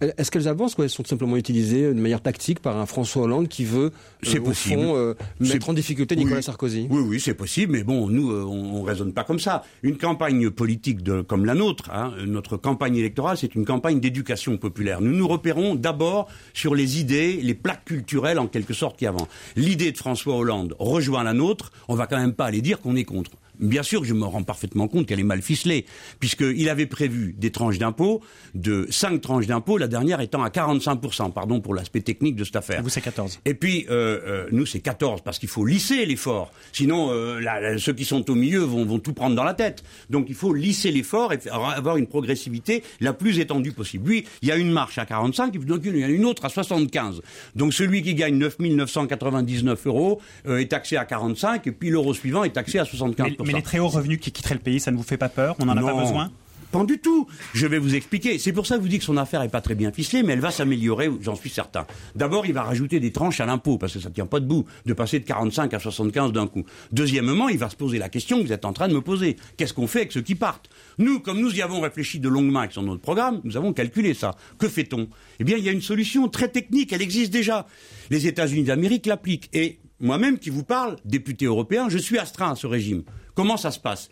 Est-ce qu'elles avancent ou elles sont simplement utilisées de manière tactique par un François Hollande qui veut, euh, au possible. fond, euh, mettre en difficulté Nicolas Oui. Sarkozy? Oui, oui, c'est possible, mais bon, nous, euh, on, on raisonne pas comme ça. Une campagne politique de, comme la nôtre, hein, notre campagne électorale, c'est une campagne d'éducation populaire. Nous nous repérons d'abord sur les idées, les plaques culturelles en quelque sorte qui avant. L'idée de François Hollande rejoint la nôtre, on va quand même pas aller dire qu'on est contre. Bien sûr, je me rends parfaitement compte qu'elle est mal ficelée, puisqu'il avait prévu des tranches d'impôts, de cinq tranches d'impôts, la dernière étant à 45%, pardon pour l'aspect technique de cette affaire. Vous, c'est 14. Et puis, euh, euh, nous, c'est 14, parce qu'il faut lisser l'effort. Sinon, euh, la- la- ceux qui sont au milieu vont, vont tout prendre dans la tête. Donc, il faut lisser l'effort et avoir une progressivité la plus étendue possible. Lui, il y a une marche à 45, et puis donc il y en a une autre à 75. Donc, celui qui gagne 9 999 euros euh, est taxé à 45, et puis l'euro suivant est taxé à 75%. Mais, mais les très hauts revenus qui quitteraient le pays, ça ne vous fait pas peur On n'en a pas besoin Pas du tout. Je vais vous expliquer. C'est pour ça que je vous dis que son affaire est pas très bien ficelée, mais elle va s'améliorer, j'en suis certain. D'abord, il va rajouter des tranches à l'impôt, parce que ça tient pas debout, de passer de 45 à 75 d'un coup. Deuxièmement, il va se poser la question que vous êtes en train de me poser. Qu'est-ce qu'on fait avec ceux qui partent? Nous, comme nous y avons réfléchi de longuement avec sur notre programme, nous avons calculé ça. Que fait-on? Eh bien, il y a une solution très technique, elle existe déjà. Les États-Unis d'Amérique l'appliquent. Et moi-même qui vous parle, député européen, je suis astreint à ce régime. Comment ça se passe?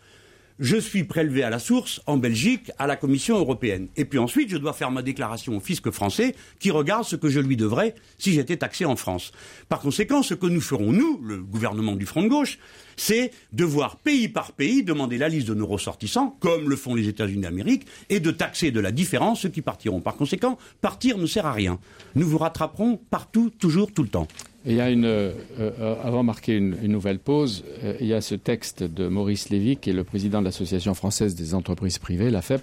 Je suis prélevé à la source en Belgique à la Commission européenne. Et puis ensuite, je dois faire ma déclaration au fisc français qui regarde ce que je lui devrais si j'étais taxé en France. Par conséquent, ce que nous ferons, nous, le gouvernement du Front de gauche, c'est de voir pays par pays demander la liste de nos ressortissants, comme le font les États-Unis d'Amérique, et de taxer de la différence ceux qui partiront. Par conséquent, partir ne sert à rien. Nous vous rattraperons partout, toujours, tout le temps. il y a une, euh, euh, avant de marquer une, nouvelle pause, euh, il y a ce texte de Maurice Lévy, qui est le président de l'Association française des entreprises privées, la FEP,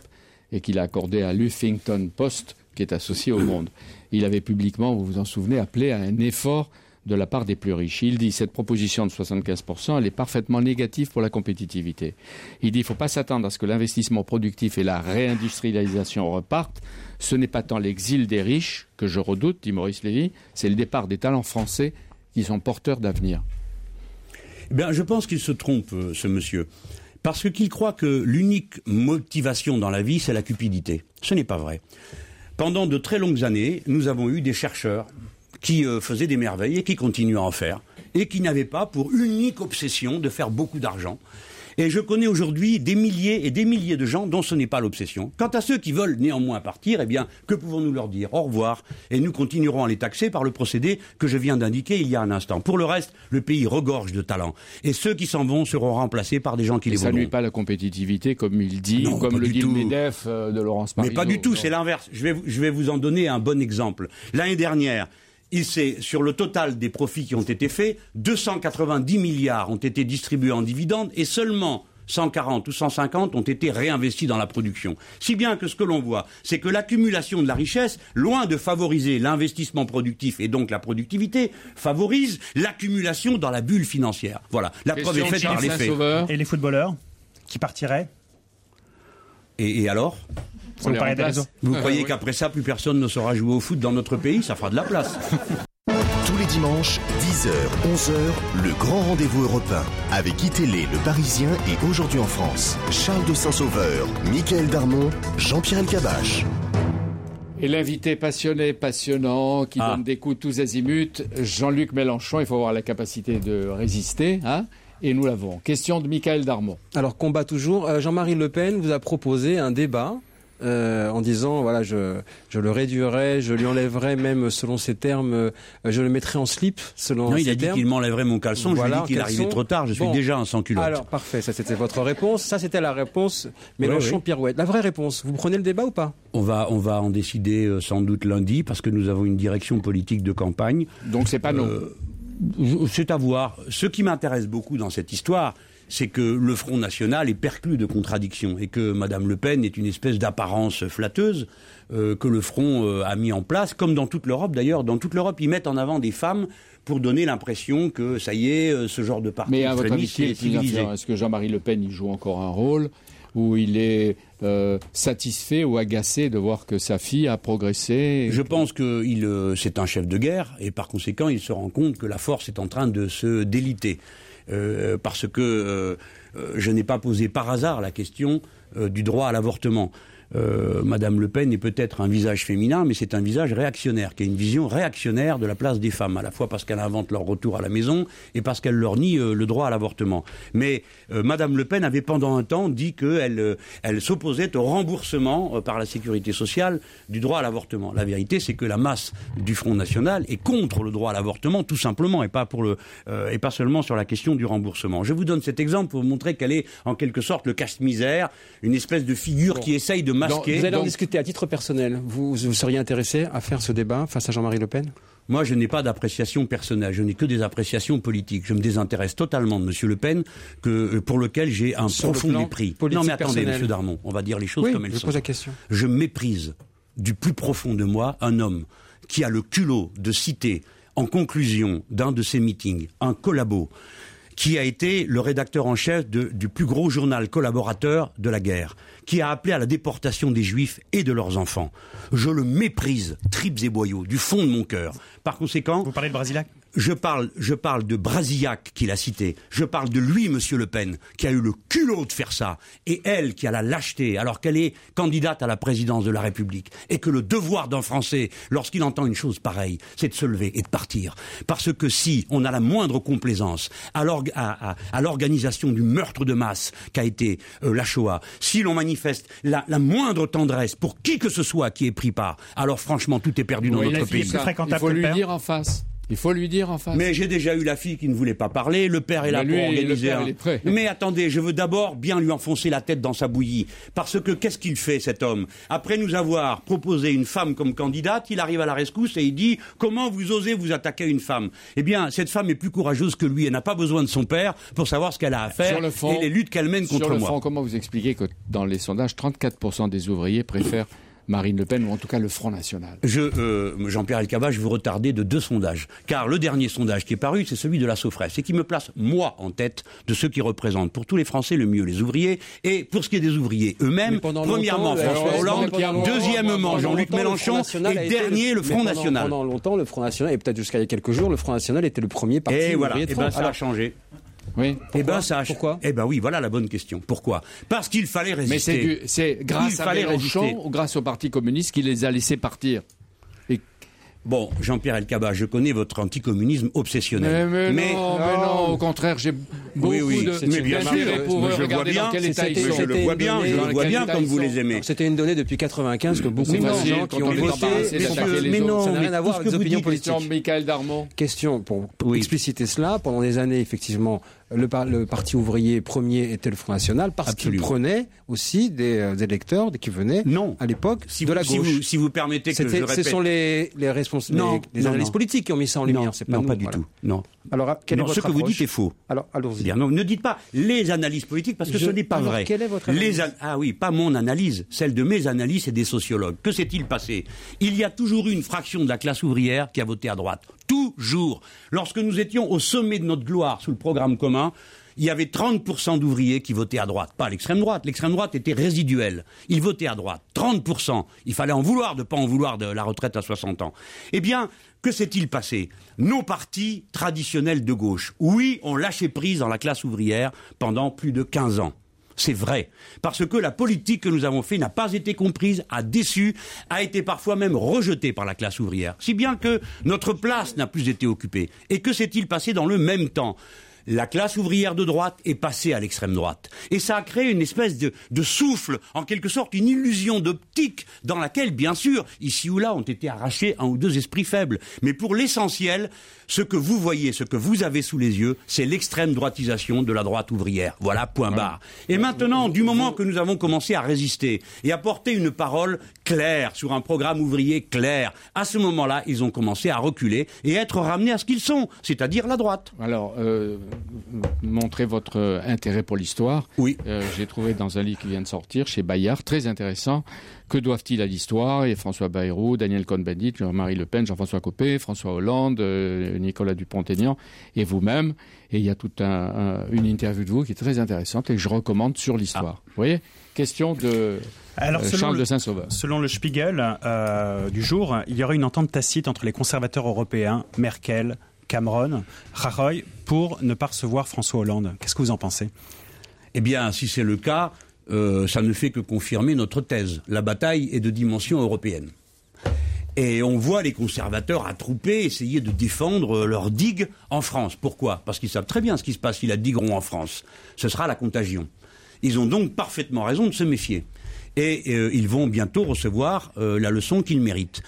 et qu'il a accordé à l'Huffington Post, qui est associé au Monde. Il avait publiquement, vous vous en souvenez, appelé à un effort de la part des plus riches. Il dit cette proposition de 75%, elle est parfaitement négative pour la compétitivité. Il dit il ne faut pas s'attendre à ce que l'investissement productif et la réindustrialisation repartent. Ce n'est pas tant l'exil des riches que je redoute, dit Maurice Lévy, c'est le départ des talents français qui sont porteurs d'avenir. Eh bien, je pense qu'il se trompe, euh, ce monsieur. Parce qu'il croit que l'unique motivation dans la vie, c'est la cupidité. Ce n'est pas vrai. Pendant de très longues années, nous avons eu des chercheurs qui euh, faisaient des merveilles et qui continuent à en faire, et qui n'avaient pas pour unique obsession de faire beaucoup d'argent. Et je connais aujourd'hui des milliers et des milliers de gens dont ce n'est pas l'obsession. Quant à ceux qui veulent néanmoins partir, eh bien, que pouvons-nous leur dire Au revoir. Et nous continuerons à les taxer par le procédé que je viens d'indiquer il y a un instant. Pour le reste, le pays regorge de talents. Et ceux qui s'en vont seront remplacés par des gens qui les voudront. Ça nuit pas la compétitivité, comme il dit, comme le dit le MEDEF euh, de Laurence Parisot. Mais pas du tout, c'est l'inverse. Je vais, je vais vous en donner un bon exemple. L'année dernière, il s'est, sur le total des profits qui ont été faits, 290 milliards ont été distribués en dividendes et seulement 140 ou 150 ont été réinvestis dans la production. Si bien que ce que l'on voit, c'est que l'accumulation de la richesse, loin de favoriser l'investissement productif et donc la productivité, favorise l'accumulation dans la bulle financière. Voilà, la preuve est faite par les faits. Et les footballeurs qui partiraient? Et alors? Vous, croyez qu'après ça, plus personne ne saura jouer au foot dans notre pays? Ça fera de la place. Tous les dimanches, 10h, 11h, le grand rendez-vous européen avec Itélé, le Parisien et aujourd'hui en France. Charles de Saint-Sauveur, Michael Darmon, Jean-Pierre Elkabach. Et l'invité passionné, passionnant, qui ah. donne des coups tous azimuts, Jean-Luc Mélenchon, il faut avoir la capacité de résister, hein et nous l'avons. Question de Michael Darmon. Alors, combat toujours. Euh, Jean-Marie Le Pen vous a proposé un débat euh, en disant voilà je, je le réduirais, je lui enlèverais même selon ses termes, euh, je le mettrais en slip selon non, il a dit qu'il m'enlèverait mon caleçon, je lui ai dit qu'il arrivait trop tard, je suis déjà un sans culotte. Alors parfait, ça c'était votre réponse, ça c'était la réponse Mélenchon Pirouette. La vraie réponse, vous prenez le débat ou pas? On va on va en décider euh, sans doute lundi parce que nous avons une direction politique de campagne. Donc c'est pas non. c'est à voir. Ce qui m'intéresse beaucoup dans cette histoire, c'est que le Front National est perclus de contradictions et que Mme Le Pen est une espèce d'apparence flatteuse euh, que le Front euh, a mis en place, comme dans toute l'Europe d'ailleurs. Dans toute l'Europe, ils mettent en avant des femmes pour donner l'impression que ça y est, euh, ce genre de parti Mais à votre avis, est-ce que Jean-Marie Le Pen y joue encore un rôle où il est satisfait ou agacé de voir que sa fille a progressé Je pense que c'est un chef de guerre et par conséquent il se rend compte que la force est en train de se déliter. Euh, parce que euh, euh, je n'ai pas posé par hasard la question du droit à l'avortement. Euh, Madame Le Pen est peut-être un visage féminin, mais c'est un visage réactionnaire, qui a une vision réactionnaire de la place des femmes, à la fois parce qu'elle invente leur retour à la maison et parce qu'elle leur nie euh, le droit à l'avortement. Mais euh, Madame Le Pen avait pendant un temps dit qu'elle elle s'opposait au remboursement par la sécurité sociale du droit à l'avortement. La vérité, c'est que la masse du Front National est contre le droit à l'avortement, tout simplement, et pas, pour le, et pas seulement sur la question du remboursement. Je vous donne cet exemple pour vous montrer qu'elle est en quelque sorte le casse-misère, une espèce de figure qui essaye de vous allez en discuter à titre personnel. Vous, vous seriez intéressé à faire ce débat face à Jean-Marie Le Pen? Moi, je n'ai pas d'appréciation personnelle, je n'ai que des appréciations politiques. Je me désintéresse totalement de M. Le Pen, que, euh, pour lequel j'ai un profond mépris. Non, mais attendez, M. Darmon, on va dire les choses comme elles je sont. Pose la question. Je méprise du plus profond de moi un homme qui a le culot de citer en conclusion d'un de ses meetings un collabo qui a été le rédacteur en chef du plus gros journal collaborateur de la guerre, qui a appelé à la déportation des juifs et de leurs enfants. Je le méprise, tripes et boyaux, du fond de mon cœur. Par conséquent... Vous parlez de Brasilac? Je parle, je parle de Brasillac qu'il a cité. Je parle de lui, Monsieur Le Pen, qui a eu le culot de faire ça, et elle qui a la lâcheté, alors qu'elle est candidate à la présidence de la République, et que le devoir d'un Français, lorsqu'il entend une chose pareille, c'est de se lever et de partir. Parce que si on a la moindre complaisance à l'organisation du meurtre de masse qu'a été euh, la Shoah, si l'on manifeste la, moindre tendresse pour qui que ce soit qui ait pris part, alors franchement tout est perdu dans notre pays. Il faut lui dire en face. Il faut lui dire en face. Mais j'ai déjà eu la fille qui ne voulait pas parler, le père est là pour le organiser père, un- il est prêt. Mais attendez, je veux d'abord bien lui enfoncer la tête dans sa bouillie. Parce que qu'est-ce qu'il fait, cet homme? Après nous avoir proposé une femme comme candidate, il arrive à la rescousse et il dit « Comment vous osez vous attaquer à une femme ?» Eh bien, cette femme est plus courageuse que lui. Elle n'a pas besoin de son père pour savoir ce qu'elle a à faire Sur le fond- et les luttes qu'elle mène Sur contre le moi. fond, comment vous expliquez que dans les sondages, 34% des ouvriers préfèrent Marine Le Pen ou en tout cas le Front National Je, euh, Jean-Pierre Elkabach, je vous retarder de deux sondages. Car le dernier sondage qui est paru, c'est celui de la Sofres, et qui me place, moi, en tête de ceux qui représentent pour tous les Français le mieux les ouvriers. Et pour ce qui est des ouvriers eux-mêmes, premièrement François RPS, Hollande, deuxièmement Jean-Luc Mélenchon, et dernier le Front National. Pendant longtemps, le Front National, et peut-être jusqu'à il y a quelques jours, le Front National était le premier parti Et voilà, et de ben ça a changé. Oui. Eh ben ça a Pourquoi Eh ben oui, voilà la bonne question. Pourquoi? Parce qu'il fallait résister. Mais c'est grâce Il à fallait Mélenchon résister. ou grâce au Parti communiste qui les a laissés partir? Et- Bon, Jean-Pierre Elkabach, je connais votre anticommunisme obsessionnel. mais, mais non, mais non, au contraire, j'ai beaucoup Oui, oui, de mais bien sûr, pour mais je vois bien, dans quel état c'était- ils Mais sont. je le vois une bien, je donnée- le vois bien comme vous les aimez. C'était une donnée depuis 95 que beaucoup de gens qui on ont voté mais mais non, Ça n'a rien à voir avec les opinions politiques. Question Michael Darmon. Question pour, expliciter cela. Pendant des années, effectivement, le, par- le parti ouvrier premier était le Front National parce qu'il prenait aussi des, euh, des électeurs qui venaient Non. à l'époque Si de vous, la si gauche. vous, si vous permettez que je C'était- répète. ce sont les, les responsables, Non, les, les non, analystes non. politiques qui ont mis ça en lumière. non, c'est pas nous, pas du voilà. tout. Non. Alors, quelle Non, est votre ce que vous dites est faux. Alors, allons-y. Non, ne dites pas les analyses politiques parce que Je- ce n'est pas alors, vrai. quelle est votre Les analyse an- Ah oui, pas mon analyse, celle de mes analystes et des sociologues. Que s'est-il passé? Il y a toujours eu une fraction de la classe ouvrière qui a voté à droite. Toujours. Lorsque nous étions au sommet de notre gloire sous le programme commun, il y avait 30% d'ouvriers qui votaient à droite, pas à l'extrême droite. L'extrême droite était résiduelle. Ils votaient à droite. 30%. Il fallait en vouloir de pas en vouloir de la retraite à 60 ans. Eh bien, que s'est-il passé? Nos partis traditionnels de gauche, oui, ont lâché prise dans la classe ouvrière pendant plus de 15 ans. C'est vrai. Parce que la politique que nous avons faite n'a pas été comprise, a déçu, a été parfois même rejetée par la classe ouvrière. Si bien que notre place n'a plus été occupée. Et que s'est-il passé dans le même temps? La classe ouvrière de droite est passée à l'extrême droite. Et ça a créé une espèce de, de souffle, en quelque sorte une illusion d'optique, dans laquelle, bien sûr, ici ou là, ont été arrachés un ou deux esprits faibles. Mais pour l'essentiel, ce que vous voyez, ce que vous avez sous les yeux, c'est l'extrême droitisation de la droite ouvrière. Voilà, point barre. Et maintenant, du moment que nous avons commencé à résister et à porter une parole claire sur un programme ouvrier clair, à ce moment-là, ils ont commencé à reculer et à être ramenés à ce qu'ils sont, c'est-à-dire la droite. Alors, euh, montrez votre euh, intérêt pour l'histoire. Oui. Euh, J'ai trouvé dans un livre qui vient de sortir chez Bayard, très intéressant. Que doivent-ils à l'histoire? Et François Bayrou, Daniel Cohn-Bendit, Jean-Marie Le Pen, Jean-François Copé, François Hollande, euh, Nicolas Dupont-Aignan et vous-même. Et il y a toute un, un- une interview de vous qui est très intéressante et que je recommande sur l'histoire. Vous voyez? Question de Alors, selon Charles le- de Saint-Sauveur. Selon le Spiegel euh, du jour, il y aurait une entente tacite entre les conservateurs européens, Merkel, Cameron, Rajoy, pour ne pas recevoir François Hollande. Qu'est-ce que vous en pensez? Eh bien, si c'est le cas, euh, ça ne fait que confirmer notre thèse. La bataille est de dimension européenne. Et on voit les conservateurs attrouper, essayer de défendre leur digue en France. Pourquoi? Parce qu'ils savent très bien ce qui se passe si la digueront en France. Ce sera la contagion. Ils ont donc parfaitement raison de se méfier. Et euh, ils vont bientôt recevoir euh, la leçon qu'ils méritent.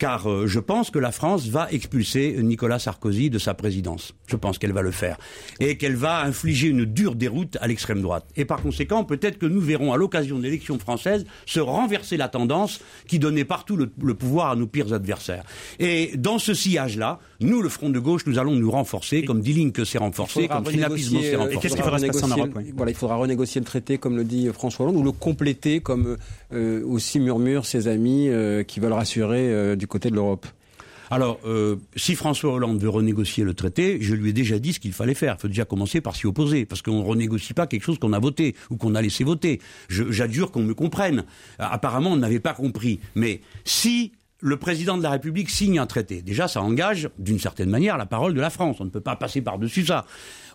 Car euh, je pense que la France va expulser Nicolas Sarkozy de sa présidence. Je pense qu'elle va le faire. Et qu'elle va infliger une dure déroute à l'extrême droite. Et par conséquent, peut-être que nous verrons à l'occasion de l'élection française se renverser la tendance qui donnait partout le, le pouvoir à nos pires adversaires. Et dans ce sillage-là, nous, le Front de gauche, nous allons nous renforcer, comme Dilink s'est renforcé, comme Finapismo s'est renégocier, euh, renforcé. Et qu'est-ce qu'il faudra passer en renégocier Europe, oui. Voilà, il faudra renégocier le traité, comme le dit François Hollande, ou le compléter, comme euh, aussi murmurent ses amis euh, qui veulent rassurer euh, du côté de l'Europe. Alors, euh, si François Hollande veut renégocier le traité, je lui ai déjà dit ce qu'il fallait faire. Il faut déjà commencer par s'y opposer, parce qu'on ne renégocie pas quelque chose qu'on a voté ou qu'on a laissé voter. J'adjure qu'on me comprenne. Euh, Apparemment, on n'avait pas compris. Mais si le président de la République signe un traité, déjà, ça engage, d'une certaine manière, la parole de la France. On ne peut pas passer par-dessus ça.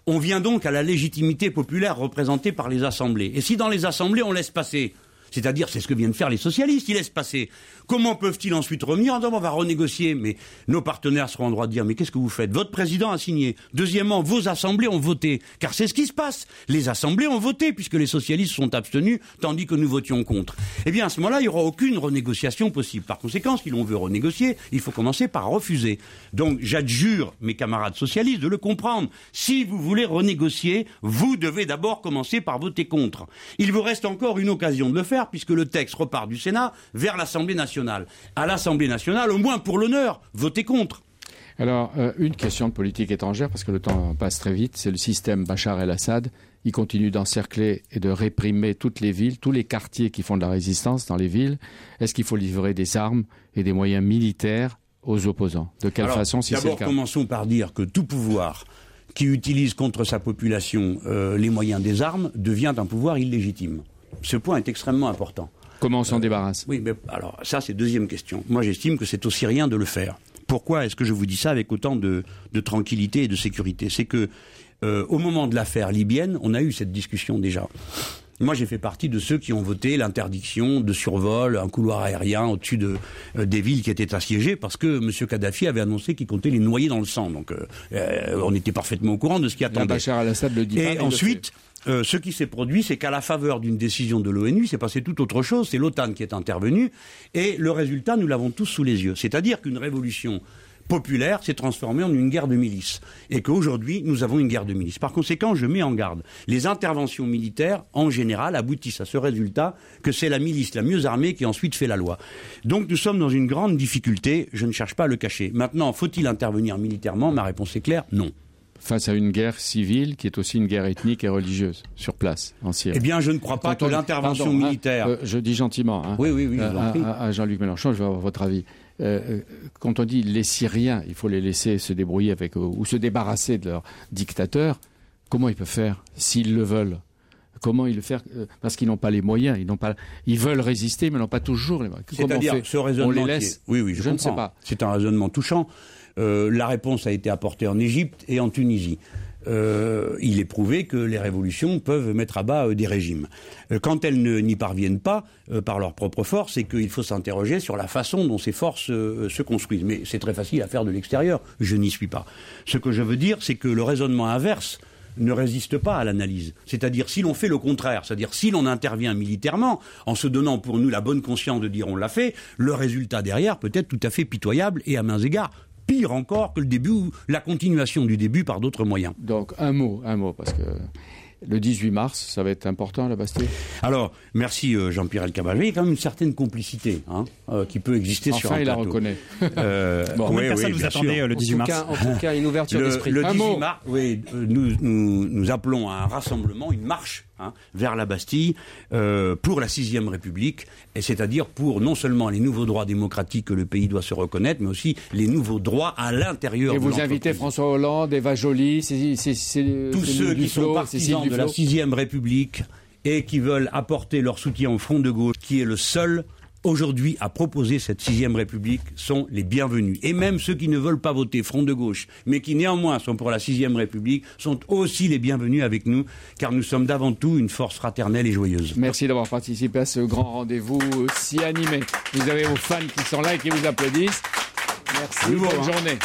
On vient donc à la légitimité populaire représentée par les assemblées. Et si dans les assemblées, on laisse passer C'est-à-dire, c'est ce que viennent faire les socialistes. Ils laissent passer. Comment peuvent-ils ensuite revenir en disant on va renégocier Mais nos partenaires seront en droit de dire mais qu'est-ce que vous faites Votre président a signé. Deuxièmement, vos assemblées ont voté. Car c'est ce qui se passe. Les assemblées ont voté puisque les socialistes sont abstenus tandis que nous votions contre. Eh bien, à ce moment-là, il n'y aura aucune renégociation possible. Par conséquent, si l'on veut renégocier, il faut commencer par refuser. Donc, j'adjure mes camarades socialistes de le comprendre. Si vous voulez renégocier, vous devez d'abord commencer par voter contre. Il vous reste encore une occasion de le faire puisque le texte repart du Sénat vers l'Assemblée nationale. À l'Assemblée nationale, au moins pour l'honneur, votez contre. Alors, euh, une question de politique étrangère, parce que le temps passe très vite, c'est le système Bachar el-Assad. Il continue d'encercler et de réprimer toutes les villes, tous les quartiers qui font de la résistance dans les villes. Est-ce qu'il faut livrer des armes et des moyens militaires aux opposants? De quelle façon, si c'est le D'abord, commençons par dire que tout pouvoir qui utilise contre sa population euh, les moyens des armes devient un pouvoir illégitime. Ce point est extrêmement important. Comment on s'en débarrasse? Oui, mais alors ça c'est deuxième question. Moi j'estime que c'est aussi rien de le faire. Pourquoi est-ce que je vous dis ça avec autant de, de tranquillité et de sécurité? C'est que euh, au moment de l'affaire libyenne, on a eu cette discussion déjà. Moi, j'ai fait partie de ceux qui ont voté l'interdiction de survol, un couloir aérien au-dessus de, euh, des villes qui étaient assiégées, parce que M. Kadhafi avait annoncé qu'il comptait les noyer dans le sang. Donc, euh, euh, on était parfaitement au courant de ce qui attendait. Bachar el-Assad le dit Et ensuite, euh, ce qui s'est produit, c'est qu'à la faveur d'une décision de l'ONU, c'est passé tout autre chose. C'est l'OTAN qui est intervenue. Et le résultat, nous l'avons tous sous les yeux. C'est-à-dire qu'une révolution populaire s'est transformée en une guerre de milices. Et qu'aujourd'hui, nous avons une guerre de milices. Par conséquent, je mets en garde. Les interventions militaires, en général, aboutissent à ce résultat que c'est la milice la mieux armée qui ensuite fait la loi. Donc nous sommes dans une grande difficulté. Je ne cherche pas à le cacher. Maintenant, faut-il intervenir militairement? Ma réponse est claire, non. Face à une guerre civile qui est aussi une guerre ethnique et religieuse sur place en Syrie. Eh bien, je ne crois pas Quand que on- l'intervention hein, militaire. euh, je dis gentiment. hein, Oui, oui, oui, je euh, à, à- à Jean-Luc Mélenchon, je veux avoir votre avis. Euh, euh, quand on dit les Syriens, il faut les laisser se débrouiller avec euh, ou se débarrasser de leur dictateur. Comment ils peuvent faire s'ils le veulent? Comment ils le faire euh, Parce qu'ils n'ont pas les moyens. Ils n'ont pas. Ils veulent résister, mais n'ont pas toujours les moyens. C'est-à-dire ce raisonnement. On les laisse est- Oui, oui, je, Je ne sais pas. C'est un raisonnement touchant. Euh, la réponse a été apportée en Égypte et en Tunisie. Euh, il est prouvé que les révolutions peuvent mettre à bas euh, des régimes. Euh, quand elles n'y parviennent pas par leur propre force, c'est qu'il faut s'interroger sur la façon dont ces forces se construisent. Mais c'est très facile à faire de l'extérieur. Je n'y suis pas. Ce que je veux dire, c'est que le raisonnement inverse ne résiste pas à l'analyse. C'est-à-dire si l'on fait le contraire, c'est-à-dire si l'on intervient militairement en se donnant pour nous la bonne conscience de dire on l'a fait, le résultat derrière peut être tout à fait pitoyable et à mains égards pire encore que le début ou la continuation du début par d'autres moyens. Donc un mot, un mot, parce que le 18 mars, ça va être important la Bastille? Alors, merci euh, Jean-Pierre Elkabbach. Il y a quand même une certaine complicité hein, euh, qui peut exister sur Enfin, un il la reconnaît. Euh, Bon, Combien oui, de personnes oui, vous sûr. euh, le En 18 tout, mars cas, en tout cas, une ouverture Le, d'esprit. le Un 18 mot. mars, oui, euh, nous, nous, nous appelons à un rassemblement, une marche hein, vers la Bastille euh, pour la sixième République, et c'est-à-dire pour non seulement les nouveaux droits démocratiques que le pays doit se reconnaître, mais aussi les nouveaux droits à l'intérieur Et de vous invitez François Hollande, Eva Joly, c'est, c'est, c'est- tous ceux qui Duflo, sont partisans de la sixième République et qui veulent apporter leur soutien au Front de gauche, qui est le seul aujourd'hui à proposer cette sixième République, sont les bienvenus. Et même ceux qui ne veulent pas voter Front de gauche, mais qui néanmoins sont pour la sixième République, sont aussi les bienvenus avec nous, car nous sommes d'avant tout une force fraternelle et joyeuse. Merci d'avoir participé à ce grand rendez-vous si animé. Vous avez vos fans qui sont là et qui vous applaudissent. Merci, bonne hein. journée.